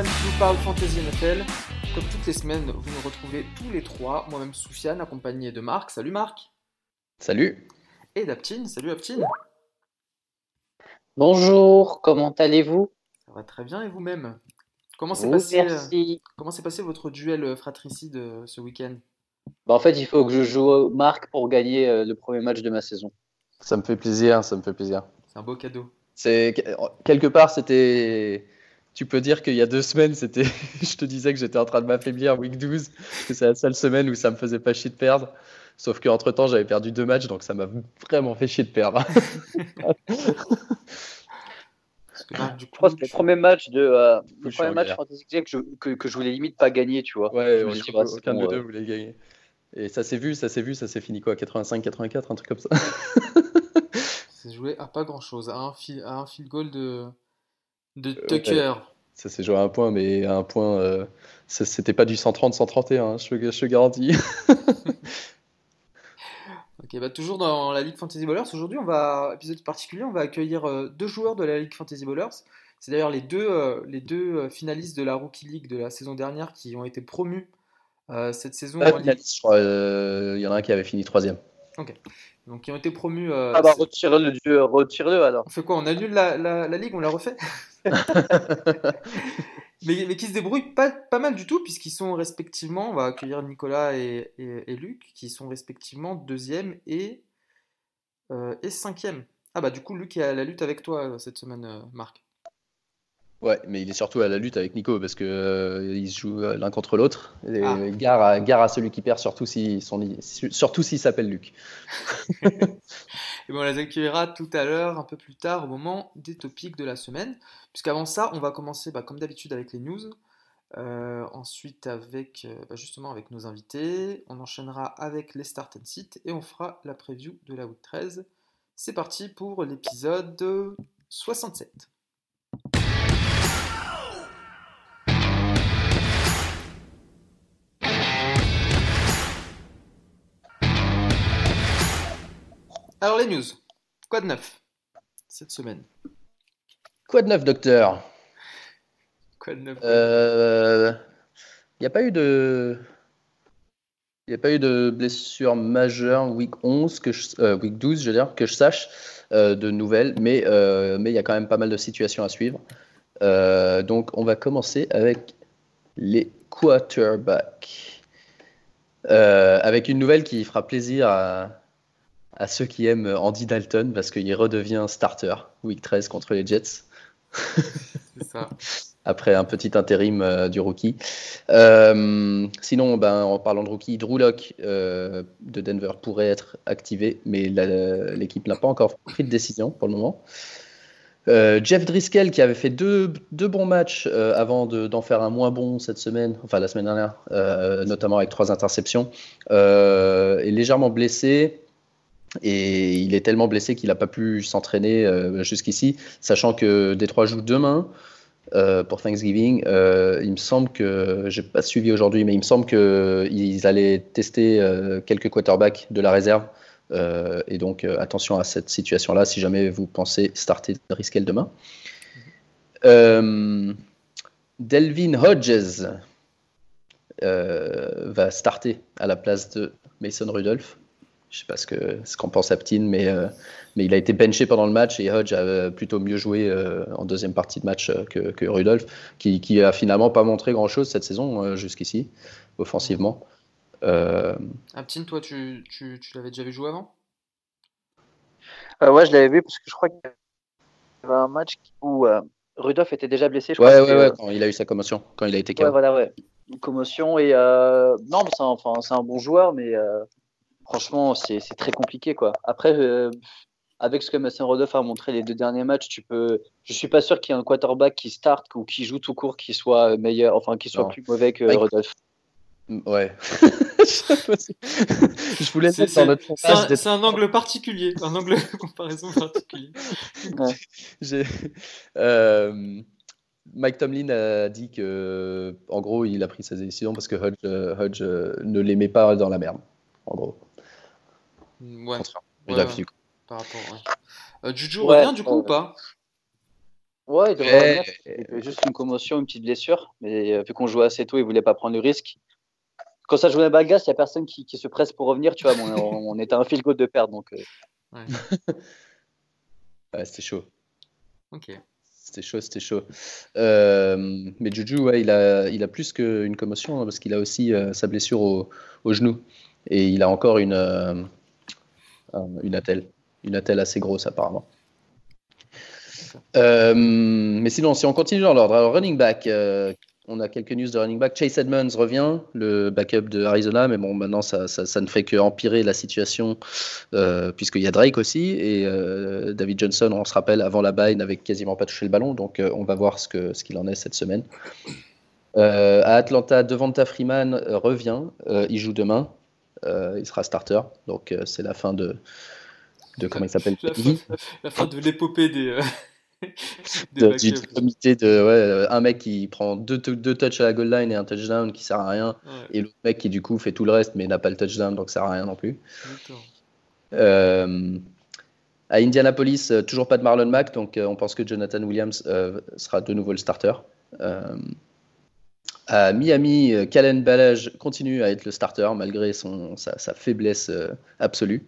francophone qui vous parle Fantasy NFL. Comme toutes les semaines, vous nous retrouvez tous les trois, moi-même Soufiane, accompagné de Marc. Salut Marc. Salut. Et d'Aptine. Salut Aptine. Bonjour, comment allez-vous? Ça va très bien et vous-même? Comment s'est Oh, passé, euh, Merci. comment s'est passé votre duel euh, fratricide euh, ce week-end? Bah, en fait, il faut que je joue Marc pour gagner euh, le premier match de ma saison. Ça me fait plaisir, ça me fait plaisir. C'est un beau cadeau. C'est quelque part, c'était. Tu peux dire qu'il y a deux semaines, c'était. Je te disais que j'étais en train de m'affaiblir week 12, que c'est la seule semaine où ça me faisait pas chier de perdre. Sauf qu'entre temps, j'avais perdu deux matchs, donc ça m'a vraiment fait chier de perdre. Je crois que le premier match de euh, le premier match. Fantasy que je, que, que je voulais limite pas gagner, tu vois. Ouais, on- dit, bah, c'est aucun de bon, nous deux euh, voulait gagner. Et ça s'est vu, ça s'est vu, ça s'est fini quoi 85-84, un truc comme ça. c'est joué à pas grand-chose, à un, fil, à un field goal de, de Euh, Tucker. Ça s'est joué à un point, mais à un point, euh, ça- c'était pas du 130-131, hein, je, te- je te garantis. Ok, bah toujours dans la Ligue Fantasy Ballers. Aujourd'hui, on va, épisode particulier, on va accueillir euh, deux joueurs de la Ligue Fantasy Ballers. C'est d'ailleurs les deux, euh, les deux euh, finalistes de la Rookie League de la saison dernière qui ont été promus euh, cette saison Ah, en Ligue. finaliste, je crois, euh, Il y en a un qui avait fini troisième. Donc, qui ont été promus. euh, Ah bah c'est- retire-le retire-le alors. on fait quoi? On annule la, la, la Ligue On la refait? mais, qui se débrouillent pas, mal du tout, puisqu'ils sont respectivement, on va accueillir Nicolas et Luc, qui sont respectivement deuxième et, euh, et cinquième. Ah bah du coup, Luc est à la lutte avec toi euh, cette semaine, euh, Marc. Ouais, mais il est surtout à la lutte avec Nico parce que euh, ils se jouent euh, l'un contre l'autre. Ah. gare, à, gare à celui qui perd, surtout s'il surtout s'il s'appelle Luc. Et bon, on les accueillera tout à l'heure, un peu plus tard, au moment des topics de la semaine. Puisqu'avant ça, on va commencer bah, comme d'habitude avec les news. Euh, ensuite, avec euh, bah, justement avec nos invités. On enchaînera avec les start and sit et on fera la preview de la week 13. C'est parti pour l'épisode 67. Alors les news, quoi de neuf cette semaine? Quoi de neuf, docteur? Quoi de neuf? Il n'y a pas eu de. Il n'y a pas eu de blessure majeure week 11, que je- euh, week 12, je veux dire, que je sache, euh, de nouvelles, mais euh, mais il y a quand même pas mal de situations à suivre. Euh, donc, on va commencer avec les quarterbacks. Euh, avec une nouvelle qui fera plaisir à, à ceux qui aiment Andy Dalton, parce qu'il redevient starter week 13 contre les Jets C'est ça. après un petit intérim euh, du rookie. Euh, sinon, ben, en parlant de rookie, Drew Lock de Denver pourrait être activé, mais l'équipe n'a pas encore pris de décision pour le moment. Euh, Jeff Driscoll qui avait fait deux, deux bons matchs euh, avant de- d'en faire un moins bon cette semaine, enfin la semaine dernière, euh, notamment avec trois interceptions, euh, est légèrement blessé. Et il est tellement blessé qu'il n'a pas pu s'entraîner euh, jusqu'ici, sachant que Détroit joue demain euh, pour Thanksgiving. Euh, il me semble que, j'ai pas suivi aujourd'hui, mais il me semble qu'ils allaient tester quelques quarterbacks de la réserve. Et donc, attention à cette situation-là si jamais vous pensez starter Driscoll demain. Delvin Hodges va starter à la place de Mason Rudolph. Je sais pas ce que ce qu'en pense Aptine, mais, euh, mais il a été benché pendant le match et Hodge a euh, plutôt mieux joué euh, en deuxième partie de match euh, que, que Rudolph, qui, qui a finalement pas montré grand-chose cette saison euh, jusqu'ici, offensivement. Euh, Aptine, toi, tu, tu, tu l'avais déjà vu jouer avant? Euh, ouais, je l'avais vu parce que je crois qu'il y avait un match où euh, Rudolph était déjà blessé. Je ouais, crois ouais, que, ouais, euh, quand il a eu sa commotion, quand il a été Ouais, KO. voilà, ouais. Une commotion et euh, non, c'est un, enfin, c'est un bon joueur, mais euh, franchement, c'est très compliqué, quoi. Après, euh, avec ce que Mason Rudolph a montré les deux derniers matchs, tu peux. Je suis pas sûr qu'il y ait un quarterback qui start ou qui joue tout court qui soit meilleur, enfin, qui soit Non. plus mauvais que Mike- Rudolph. Ouais. je voulais C'est mettre dans c'est- notre c'est un, angle particulier, un angle de comparaison particulier. Euh, Mike Tomlin a dit que, en gros, il a pris sa décision parce que Hodge, euh, Hodge, ne les met pas dans la merde. En gros. Ouais, Ouais, ouais. par rapport. ouais. Euh, Juju Ouais, revient du coup ou pas? Ouais, il devrait revenir. C'était juste une commotion, une petite blessure. Mais euh, vu qu'on jouait assez tôt, il voulait pas prendre le risque. Quand ça jouait à Balgas, il n'y a personne qui, qui, se presse pour revenir. Tu vois, on, on était un fil goal de perdre. Donc, euh. ouais. ouais c'était chaud. Ok. C'était chaud, c'était chaud. Euh, mais Juju, ouais, il a, il a plus qu'une commotion hein, parce qu'il a aussi euh, sa blessure au, au, genou. Et il a encore une, euh, une attelle. Une attelle assez grosse apparemment. Euh, mais sinon, si on continue dans l'ordre, running back, euh, on a quelques news de running back. Chase Edmonds revient, le backup de Arizona, mais bon, maintenant ça, ça, ne fait qu'empirer la situation euh, puisqu'il y a Drake aussi et euh, David Johnson, on se rappelle, avant la bye, n'avait quasiment pas touché le ballon, donc euh, on va voir ce qu'il ce qu'il en est cette semaine. Euh, à Atlanta, Devonta Freeman revient, il joue demain, il sera starter, donc c'est la fin de, de comment il s'appelle? La, fin, la fin de l'épopée des de, du comité de ouais, un mec qui prend deux, deux touches à la goal line et un touchdown qui sert à rien. Ouais. et l'autre mec qui du coup fait tout le reste mais n'a pas le touchdown donc sert à rien non plus. Euh, à Indianapolis toujours pas de Marlon Mack donc euh, on pense que Jonathan Williams euh, sera de nouveau le starter. Euh, à Miami Kalen Ballage continue à être le starter malgré son, sa, faiblesse absolue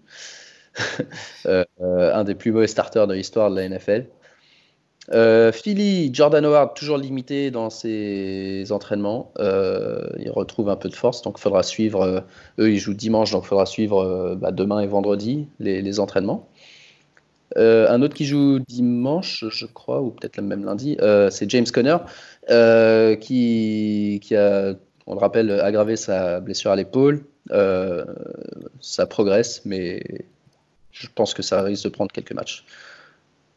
un des plus mauvais starters de l'histoire de la NFL euh, Philly, Jordan Howard, toujours limité dans ses entraînements. Euh, il retrouve un peu de force, donc il faudra suivre. Euh, eux, ils jouent dimanche, donc il faudra suivre bah, demain et vendredi les, les entraînements. un autre qui joue dimanche, je crois, ou peut-être même lundi, c'est James Conner, qui, qui, a, on le rappelle, aggravé sa blessure à l'épaule. ça progresse, mais je pense que ça risque de prendre quelques matchs.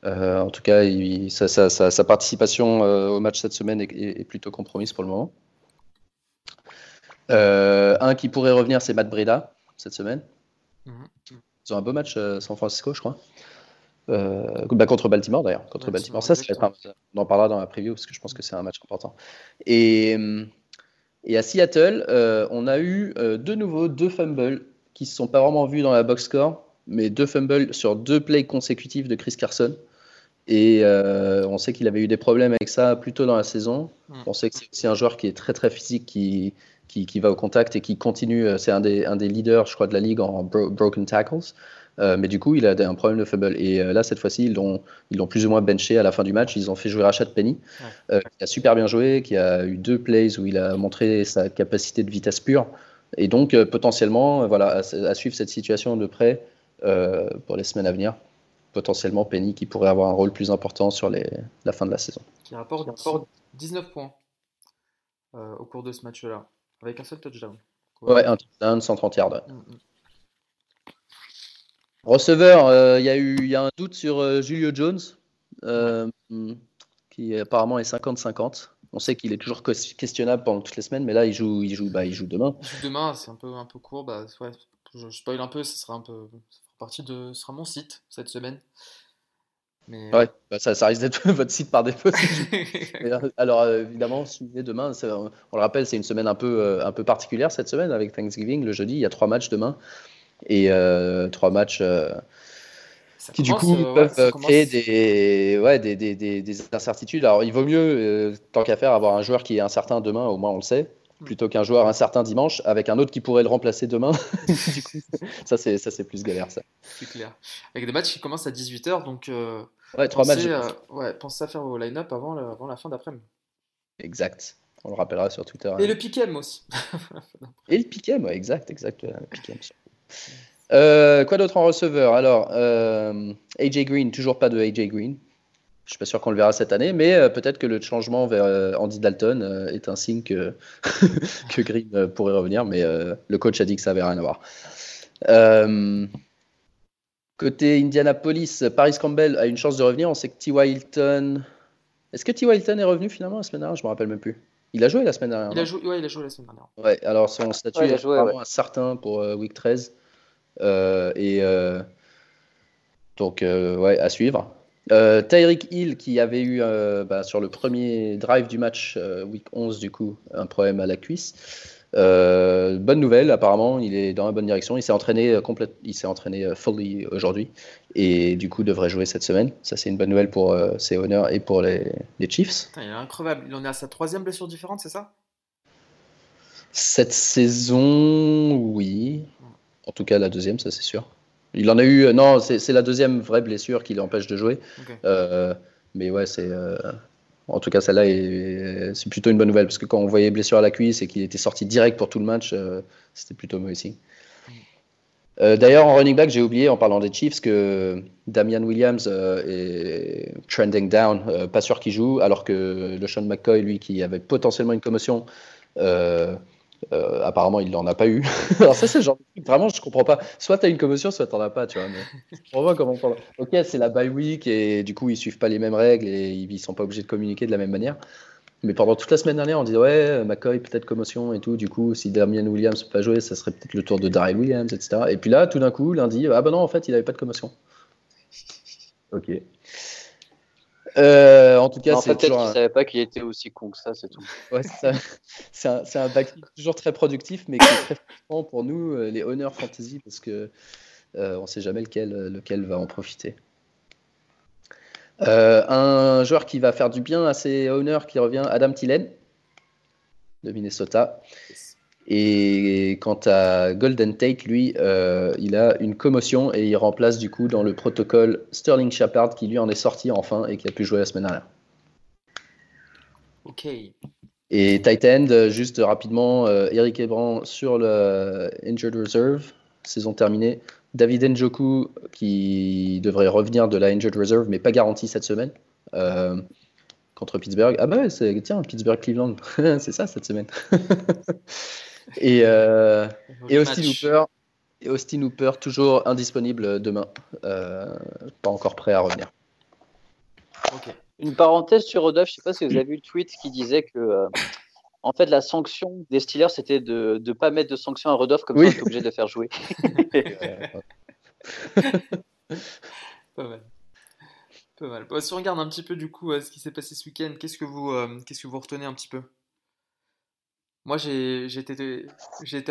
Euh, en tout cas, il, sa, sa, sa, sa, participation euh, au match cette semaine est, est, est, plutôt compromise pour le moment. Euh, un qui pourrait revenir, c'est Matt Breda cette semaine. -hmm. Ils ont un beau match euh, San Francisco, je crois. Bah, contre Baltimore d'ailleurs. Contre Baltimore, ça, ça un, on en parlera dans la preview parce que je pense que c'est un match important. Et, et à Seattle, on a eu de nouveau deux fumbles qui ne se sont pas vraiment vus dans la box score, mais deux fumbles sur deux plays consécutifs de Chris Carson. Et euh, on sait qu'il avait eu des problèmes avec ça plus tôt dans la saison. Mm. On sait que c'est aussi un joueur qui est très très physique, qui, qui, qui va au contact et qui continue. C'est un des, un des leaders, je crois, de la ligue en bro broken tackles. Euh, mais du coup, il a un problème de fumble. Et euh, là, cette fois-ci, ils l'ont ils plus ou moins benché à la fin du match. Ils ont fait jouer Rashad Penny, ouais. qui a super bien joué, qui a eu deux plays où il a montré sa capacité de vitesse pure. Et donc, potentiellement, voilà, à, à, suivre cette situation de près pour les semaines à venir potentiellement Penny qui pourrait avoir un rôle plus important sur les, la fin de la saison. Qui rapporte, rapporte 19 points euh, au cours de ce match-là, avec un seul touchdown. Ouais, ouais un touchdown, 130 yards. Mm -hmm. Receveur, il euh, y, a eu, y a un doute sur euh, Julio Jones, euh, qui apparemment est 50-50. On sait qu'il est toujours questionnable pendant toutes les semaines, mais là, il joue, il joue, bah, il joue demain. Il joue demain, c'est un peu, un peu court. Bah, ouais, je spoil un peu, ce sera un peu partie de sera mon site cette semaine. Mais... Ouais, bah ça, ça, risque d'être votre site par défaut. alors évidemment, suivez demain. On le rappelle, c'est une semaine un peu, un peu particulière cette semaine avec Thanksgiving. Le jeudi, il y a trois matchs demain et euh, trois matchs qui commence, du coup peuvent ouais, créer des, ouais, des, des, des, des, incertitudes. Alors il vaut mieux, tant qu'à faire, avoir un joueur qui est incertain demain, au moins on le sait plutôt qu'un joueur incertain dimanche avec un autre qui pourrait le remplacer demain. du coup, ça c'est ça c'est plus galère ça. C'est clair. Avec des matchs qui commencent à 18h donc euh, ouais, trois pensez, matchs. Euh, ouais, pensez à faire vos line-up avant, le, avant la fin d'après-midi. Exact. On le rappellera sur Twitter. Et hein. le piquem aussi. Et le piquem, ouais, exact, exact. Le piquem. Euh, quoi d'autre en receveur? Alors, euh, AJ Green, toujours pas de AJ Green. Je suis pas sûr qu'on le verra cette année, mais euh, peut-être que le changement vers Andy Dalton est un signe que, Green pourrait revenir, mais le coach a dit que ça avait rien à voir. côté Indianapolis, Paris Campbell a une chance de revenir. On sait que T. Hilton. Est-ce que T. Hilton est revenu finalement la semaine dernière? Je me rappelle même plus. Il a joué la semaine dernière. Il a, joué, ouais, il a joué la semaine dernière. Ouais, alors son statut ouais, est joué, vraiment ouais. certain pour Week 13. et donc, ouais, à suivre. Euh, Tyreek Hill qui avait eu euh, bah, sur le premier drive du match euh, week 11 du coup un problème à la cuisse Euh, bonne nouvelle, apparemment, il est dans la bonne direction. Il s'est entraîné complète, il s'est entraîné fully aujourd'hui et du coup devrait jouer cette semaine. Ça, c'est une bonne nouvelle pour ses honneurs et pour les, les Chiefs. il est incroyable. Il en est à sa troisième blessure différente, c'est ça? Cette saison, oui. En tout cas, la deuxième, ça c'est sûr. Il en a eu. Non, c'est la deuxième vraie blessure qui l'empêche de jouer. mais ouais, c'est. En tout cas, celle-là, c'est plutôt une bonne nouvelle parce que quand on voyait blessure à la cuisse et qu'il était sorti direct pour tout le match, euh, c'était plutôt mauvais signe. Euh, d'ailleurs, en running back, j'ai oublié en parlant des Chiefs que Damian Williams euh, est trending down, pas sûr qu'il joue, alors que le Sean McCoy, lui, qui avait potentiellement une commotion, euh, apparemment, il n'en a pas eu. Alors ça, c'est genre vraiment, je comprends pas. Soit tu as une commotion, soit tu n'en as pas, tu vois. Mais pas. Ok, c'est la bye week et du coup, ils suivent pas les mêmes règles et ils sont pas obligés de communiquer de la même manière. Mais pendant toute la semaine dernière, on disait ouais, McCoy peut-être commotion et tout. Du coup, si Damien Williams peut pas jouer, ça serait peut-être le tour de Darrell Williams, etc. Et puis là, tout d'un coup, lundi, ah bah non, en fait, il avait pas de commotion. Ok. Euh, en tout cas, c'est peut-être qu'il savait pas qu'il était aussi con que ça, c'est tout. Ouais, c'est un, un toujours très productif, mais qui est très frustrant pour nous, euh, les Honor Fantasy, parce que euh, on sait jamais lequel, lequel va en profiter. un joueur qui va faire du bien à ses honneurs qui revient, Adam Tillen de Minnesota. Et quant à Golden Tate, lui, euh, il a une commotion et il remplace du coup dans le protocole Sterling Shepard qui lui en est sorti enfin et qui a pu jouer la semaine dernière. Ok. Et tight end, juste rapidement, euh, Eric Ebran sur le Injured Reserve, saison terminée. David Njoku qui devrait revenir de la Injured Reserve mais pas garanti cette semaine. Euh, contre Pittsburgh. Ah bah ouais, tiens, Pittsburgh-Cleveland, c'est ça cette semaine. Et, euh, et Austin Hooper. Et Austin Hooper, toujours indisponible demain. Euh, pas encore prêt à revenir. Une parenthèse sur Rodolphe, je sais pas si vous avez vu le tweet qui disait que euh, en fait la sanction des Steelers c'était de ne pas mettre de sanction à Rodolphe comme ça on est obligé de le faire jouer. pas mal. Pas mal. si on regarde un petit peu du coup ce qui s'est passé ce week-end, qu'est-ce que vous qu'est-ce que vous retenez un petit peu? Moi, j'ai été,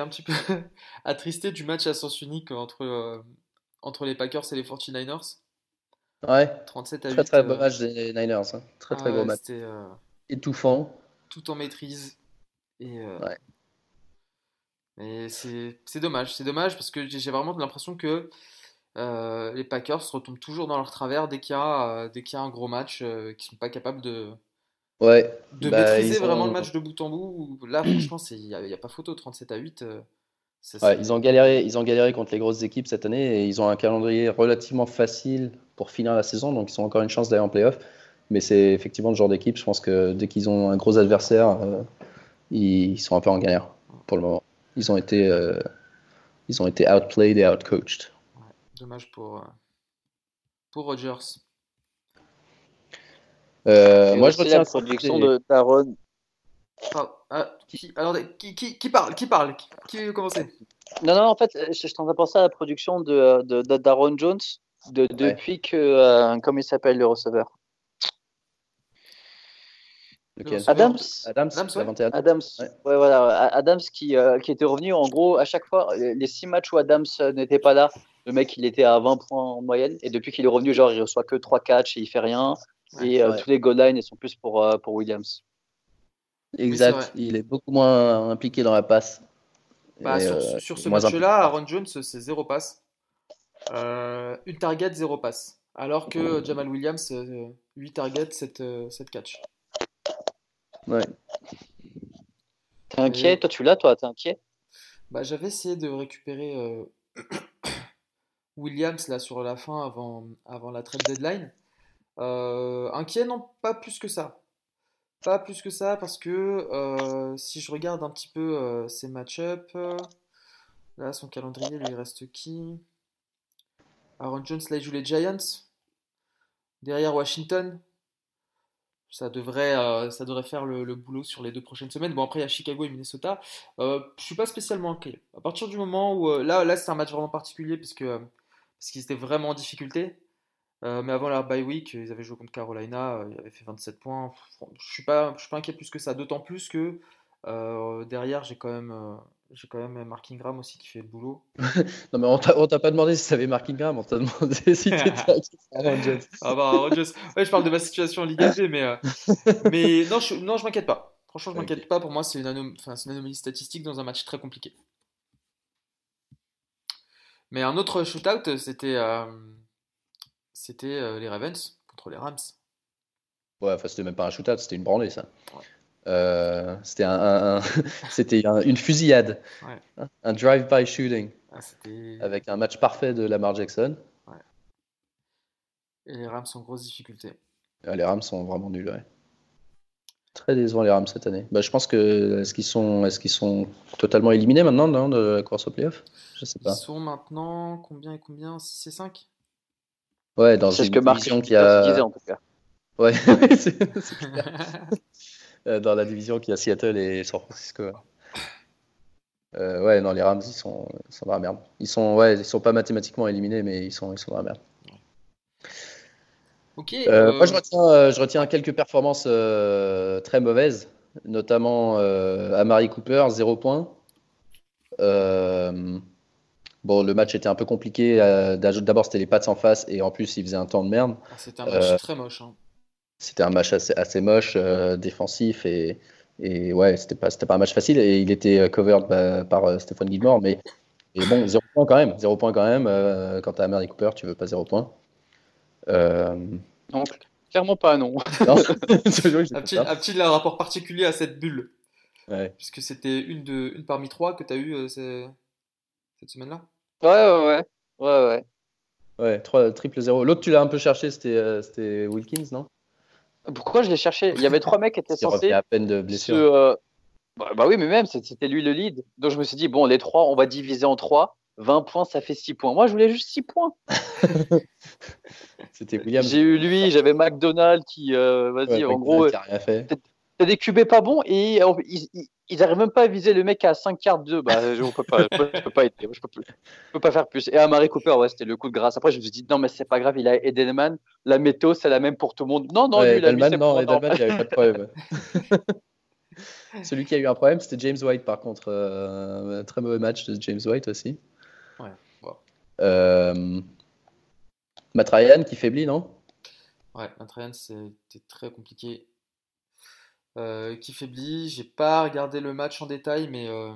un petit peu attristé du match à sens unique entre, euh, entre les Packers et les 49ers. Ouais. 37 à 8. Très très beau euh, match des Niners. Hein. Très très gros match. Euh, Étouffant. Tout en maîtrise. Et, ouais. Mais c'est dommage. C'est dommage parce que j'ai vraiment l'impression que les Packers retombent toujours dans leur travers dès qu'il y, a, dès qu'il y a un gros match, qu'ils ne sont pas capables de Ouais. De bah, maîtriser vraiment le match de bout en bout. Là, franchement, il n'y a, pas photo. 37 à 8. Euh, ouais, ils, ont galéré, ils ont galéré contre les grosses équipes cette année et ils ont un calendrier relativement facile pour finir la saison. Donc, ils ont encore une chance d'aller en playoff. Mais c'est effectivement le genre d'équipe. Je pense que dès qu'ils ont un gros adversaire, euh, ils sont un peu en galère pour le moment. Ils ont été, euh, ils ont été outplayed et outcoached. Ouais, dommage pour, pour Rodgers. Euh, moi, je retiens la production de Taron. Ah, qui, alors, qui, qui, qui, parle Qui parle Qui, veut commencer? Non, non, en fait, je, je t'en ai pensé à la production de, de, de Daron Jones de, depuis que. Euh, comment il s'appelle le receveur? Adams Adams, Adams, Adams. Ouais. voilà. Adams qui, euh, qui était revenu en gros à chaque fois, les six matchs où Adams n'était pas là, le mec il était à 20 points en moyenne, et depuis qu'il est revenu, genre il reçoit que 3 catchs et il fait rien et euh, tous les goal lines sont plus pour, euh, pour Williams. Exact, il est beaucoup moins impliqué dans la passe. Bah, sur, euh, sur, ce match-là, Aaron Jones, c'est zéro passe. une target, zéro passe. Alors que Jamal Williams, 8 targets, 7, 7 catch. Ouais. T'es inquiet Toi, tu l'as, toi T'es inquiet bah, J'avais essayé de récupérer Williams là, sur la fin avant, avant la trade deadline. Euh, inquiet, non, pas plus que ça. Pas plus que ça, parce que euh, si je regarde un petit peu euh, ses match-up, là, son calendrier, lui, il reste qui? Aaron Jones, là, il joue les Giants. Derrière Washington. Ça devrait, faire le, boulot sur les deux prochaines semaines. Bon, après, il y a Chicago et Minnesota. je suis pas spécialement inquiet. À partir du moment où. là, là c'est un match vraiment particulier, parce qu'ils étaient vraiment en difficulté. Euh, mais avant la bye week, ils avaient joué contre Carolina, euh, ils avaient fait 27 points. Je ne suis, pas, je suis pas inquiet plus que ça, d'autant plus que Euh, derrière, j'ai quand même. j'ai quand même Mark Ingram aussi qui fait le boulot. Non, mais on t'a on t'a pas demandé si tu avais Mark Ingram, on t'a demandé si tu étais Aaron Rodgers. Ah bah, Rodgers. Ouais, je parle de ma situation en Ligue 1, mais, mais non, je, non, je m'inquiète pas. Franchement, je m'inquiète pas. Pour moi, c'est une, anom- c'est une anomalie statistique dans un match très compliqué. Mais un autre shootout, c'était c'était euh, les Ravens contre les Rams. Ouais, enfin, c'était même pas un shootout, c'était une branlée, ça. Ouais. Euh, c'était un, une fusillade. Ouais. Un drive-by shooting Ah, avec un match parfait de Lamar Jackson. Et les Rams sont en grosse difficulté. Ah, les Rams sont vraiment nuls, ouais. Très décevant les Rams cette année. Bah, je pense que est-ce qu'ils sont, qu'ils sont totalement éliminés maintenant non, de la course au playoff? Je sais Ils pas. sont maintenant combien et combien? 6 et 5 Ouais, dans C'est ce une que division qui disait a. en tout cas. Ouais, c'est- c'est clair. Euh, dans la division qui a Seattle et San Francisco. ouais. Euh, ouais, non, les Rams, ils sont, ils sont dans la merde. Ils sont, ouais, ils sont pas mathématiquement éliminés, mais ils sont, ils sont dans la merde. Ok. Euh, euh, Moi, je retiens, je retiens quelques performances euh, très mauvaises, notamment euh, Amari Cooper, 0 points. Bon, le match était un peu compliqué. euh, D'abord, c'était les Pats en face, et en plus, il faisait un temps de merde. ah, C'était un match euh, très moche. hein. C'était un match assez, assez moche, euh, défensif, et, et ouais, c'était pas, c'était pas un match facile. Et il était covered bah, par euh, Stéphane Gilmore, mais, bon, 0 points quand même. 0 points quand même. euh, quand t'as Amari Cooper, tu veux pas 0 points. Euh, Donc, clairement pas, non. non, Un petit, un petit rapport particulier à cette bulle. Ouais. Puisque c'était une, de, une parmi trois que tu as eu euh, ce- cette semaine-là. Ouais, ouais, ouais. Ouais, ouais. Ouais, 3, triple 0. L'autre, tu l'as un peu cherché, c'était euh, c'était Wilkins, non? Pourquoi je l'ai cherché? Il y avait trois mecs qui étaient censés. à peine de se, blessure. euh, bah, bah oui, mais même, c'était lui le lead. Donc je me suis dit, bon, les trois, on va diviser en trois. 20 points, ça fait 6 points. Moi, je voulais juste 6 points. C'était William. J'ai eu lui, j'avais McDonald qui, euh, vas-y, Ouais, en gros, rien fait. T'as des QB pas bons et euh, ils, ils, ils arrivent même pas à viser le mec à 5 quarts de. Bah, je peux pas, je peux, je peux pas être, je peux, plus- je peux pas faire plus. Et Amari Cooper, ouais, c'était le coup de grâce. Après, je me suis dit, non, mais c'est pas grave, il a Edelman. La météo, c'est la même pour tout le monde. Non, non, Ouais, lui, il a mis Edelman, ses non, Edelman, il n'y avait pas de problème. Celui qui a eu un problème, c'était James White, par contre. Euh, un très mauvais match de James White aussi. Ouais, wow. Euh, Matt Ryan qui faiblit, non? Ouais, Matt Ryan, c'était très compliqué. Euh, qui faiblit, j'ai pas regardé le match en détail, mais. euh,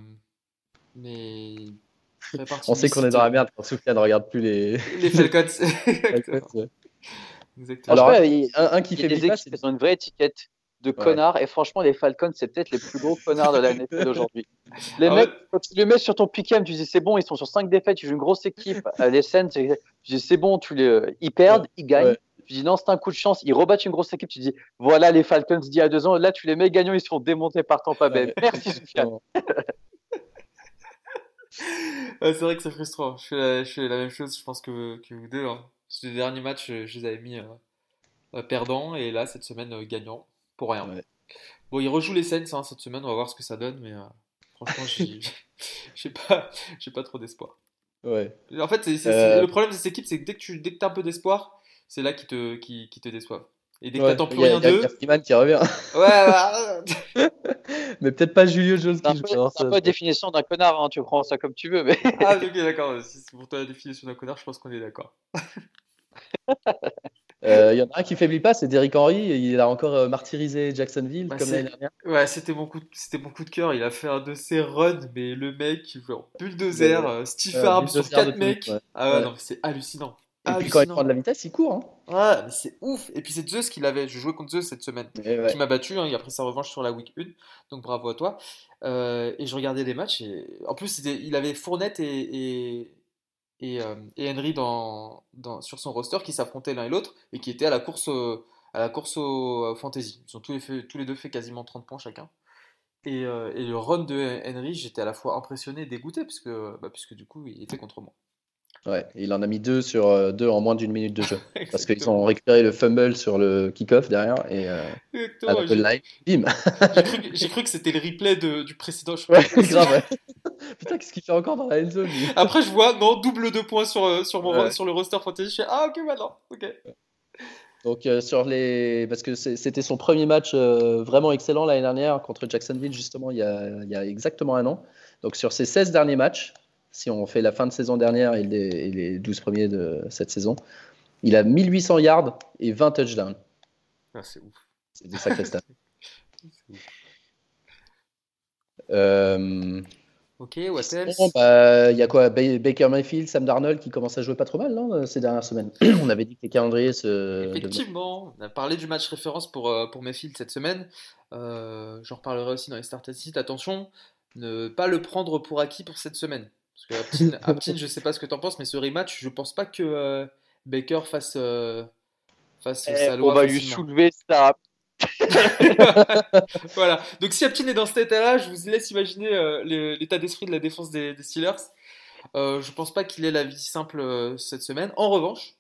mais On sait qu'on est dans la merde quand Soufiane ne regarde plus les. Les Falcons. Exactement. Ouais. Exactement. Alors, il- un, un qui Il y a faiblit des équipes qui ont une vraie étiquette de connards et franchement les Falcons c'est peut-être les plus gros connards de la NFL d'aujourd'hui. Les Ah mecs, ouais. quand tu les mets sur ton pick-up, tu dis c'est bon, ils sont sur 5 défaites, tu joues une grosse équipe. Euh, les Saints, c'est- tu dis c'est bon, tu les, ils perdent, ils gagnent. Tu dis non, c'est un coup de chance, ils rebattent une grosse équipe, tu dis voilà les Falcons d'il y a deux ans, là tu les mets gagnants, ils se font démonter par Tampa Bay. Merci Soufiane. Ouais, c'est vrai que c'est frustrant. Je fais, la, je fais la même chose, je pense que, que vous deux. Hein. Les derniers matchs, euh, je les avais mis euh, euh, perdants et là, cette semaine, euh, gagnants. Pour rien. Ouais. Bon, ils rejouent les Saints hein, cette semaine, on va voir ce que ça donne, mais euh, franchement, j'ai pas, pas trop d'espoir. Ouais. En fait, le problème de cette équipe, c'est que dès que tu dès que as un peu d'espoir, c'est là qui te, qui, qui te déçoivent. Et dès que Ouais. t'attends plus Il y a- rien il y a- il y d'eux, Freeman qui revient. ouais, bah, Mais peut-être pas Julio Jones qui joue. c'est un peu la définition d'un connard, hein, tu prends ça comme tu veux, mais ah, ok, d'accord. Si c'est pour toi la définition d'un connard, je pense qu'on est d'accord. Euh, Il y en a un qui faiblit pas, c'est Derrick Henry. Il a encore euh, martyrisé Jacksonville Bah, comme l'année dernière. Ouais, c'était mon coup, de- c'était mon coup de cœur. Il a fait un de ses runs, mais le mec, genre bulldozer, Ouais. euh, Steve Ouais, Arm sur bulldozer de 4 tout, mecs. ouais. Ah ouais, Ouais. non, mais c'est hallucinant. Et puis quand il prend de la vitesse, il court. Hein. Ouais, mais c'est ouf. Et puis c'est Zeus qui l'avait. Je jouais contre Zeus cette semaine. Ouais. Qui m'a battu. Hein, il a pris sa revanche sur la week 1. Donc bravo à toi. Euh, et je regardais les matchs. Et... En plus, il avait Fournette et, et, et, euh, et Henry dans, dans, sur son roster qui s'affrontaient l'un et l'autre et qui étaient à la course, au- à la course au fantasy. Ils ont tous les, fait- tous les deux fait quasiment 30 points chacun. Et, euh, et le run de Henry, j'étais à la fois impressionné et dégoûté puisque, bah, puisque du coup, il était contre moi. Ouais, il en a mis deux sur euh, deux en moins d'une minute de jeu. Parce qu'ils ont récupéré le fumble sur le kick-off derrière et euh, à j'ai- bim cru, que- j'ai cru que c'était le replay de- du précédent. je Ouais, grave, ouais. Putain, qu'est-ce qu'il fait encore dans la end zone Après, je vois, non, double deux points sur, euh, sur, mon, Ouais. sur le roster fantasy. Je fais, ah, ok, maintenant. Ok. Donc euh, sur les, parce que c'était son premier match euh, vraiment excellent l'année dernière contre Jacksonville justement il y, a, il y, a, exactement un an. Donc sur ses 16 derniers matchs, si on fait la fin de saison dernière et les, et les 12 premiers de cette saison, il a 1800 yards et 20 touchdowns. Ah, c'est ouf. C'est des sacrés stats. euh, Ok, what else? bah, il y a quoi? Ba- Baker Mayfield, Sam Darnold qui commence à jouer pas trop mal non, ces dernières semaines? On avait dit que les calendriers se. Effectivement, on a parlé du match référence pour, euh, pour Mayfield cette semaine. Euh, J'en reparlerai aussi dans les sit. Attention, ne pas le prendre pour acquis pour cette semaine. Parce que Aptin, Aptin je sais pas ce que t'en penses, mais ce rematch, je pense pas que euh, Baker fasse, euh, fasse Eh, sa loi on va lui soulever ça. voilà. Donc si Aptin est dans cet état-là, je vous laisse imaginer euh, l'état d'esprit de la défense des, des Steelers. Euh, je pense pas qu'il ait la vie simple euh, cette semaine. En revanche,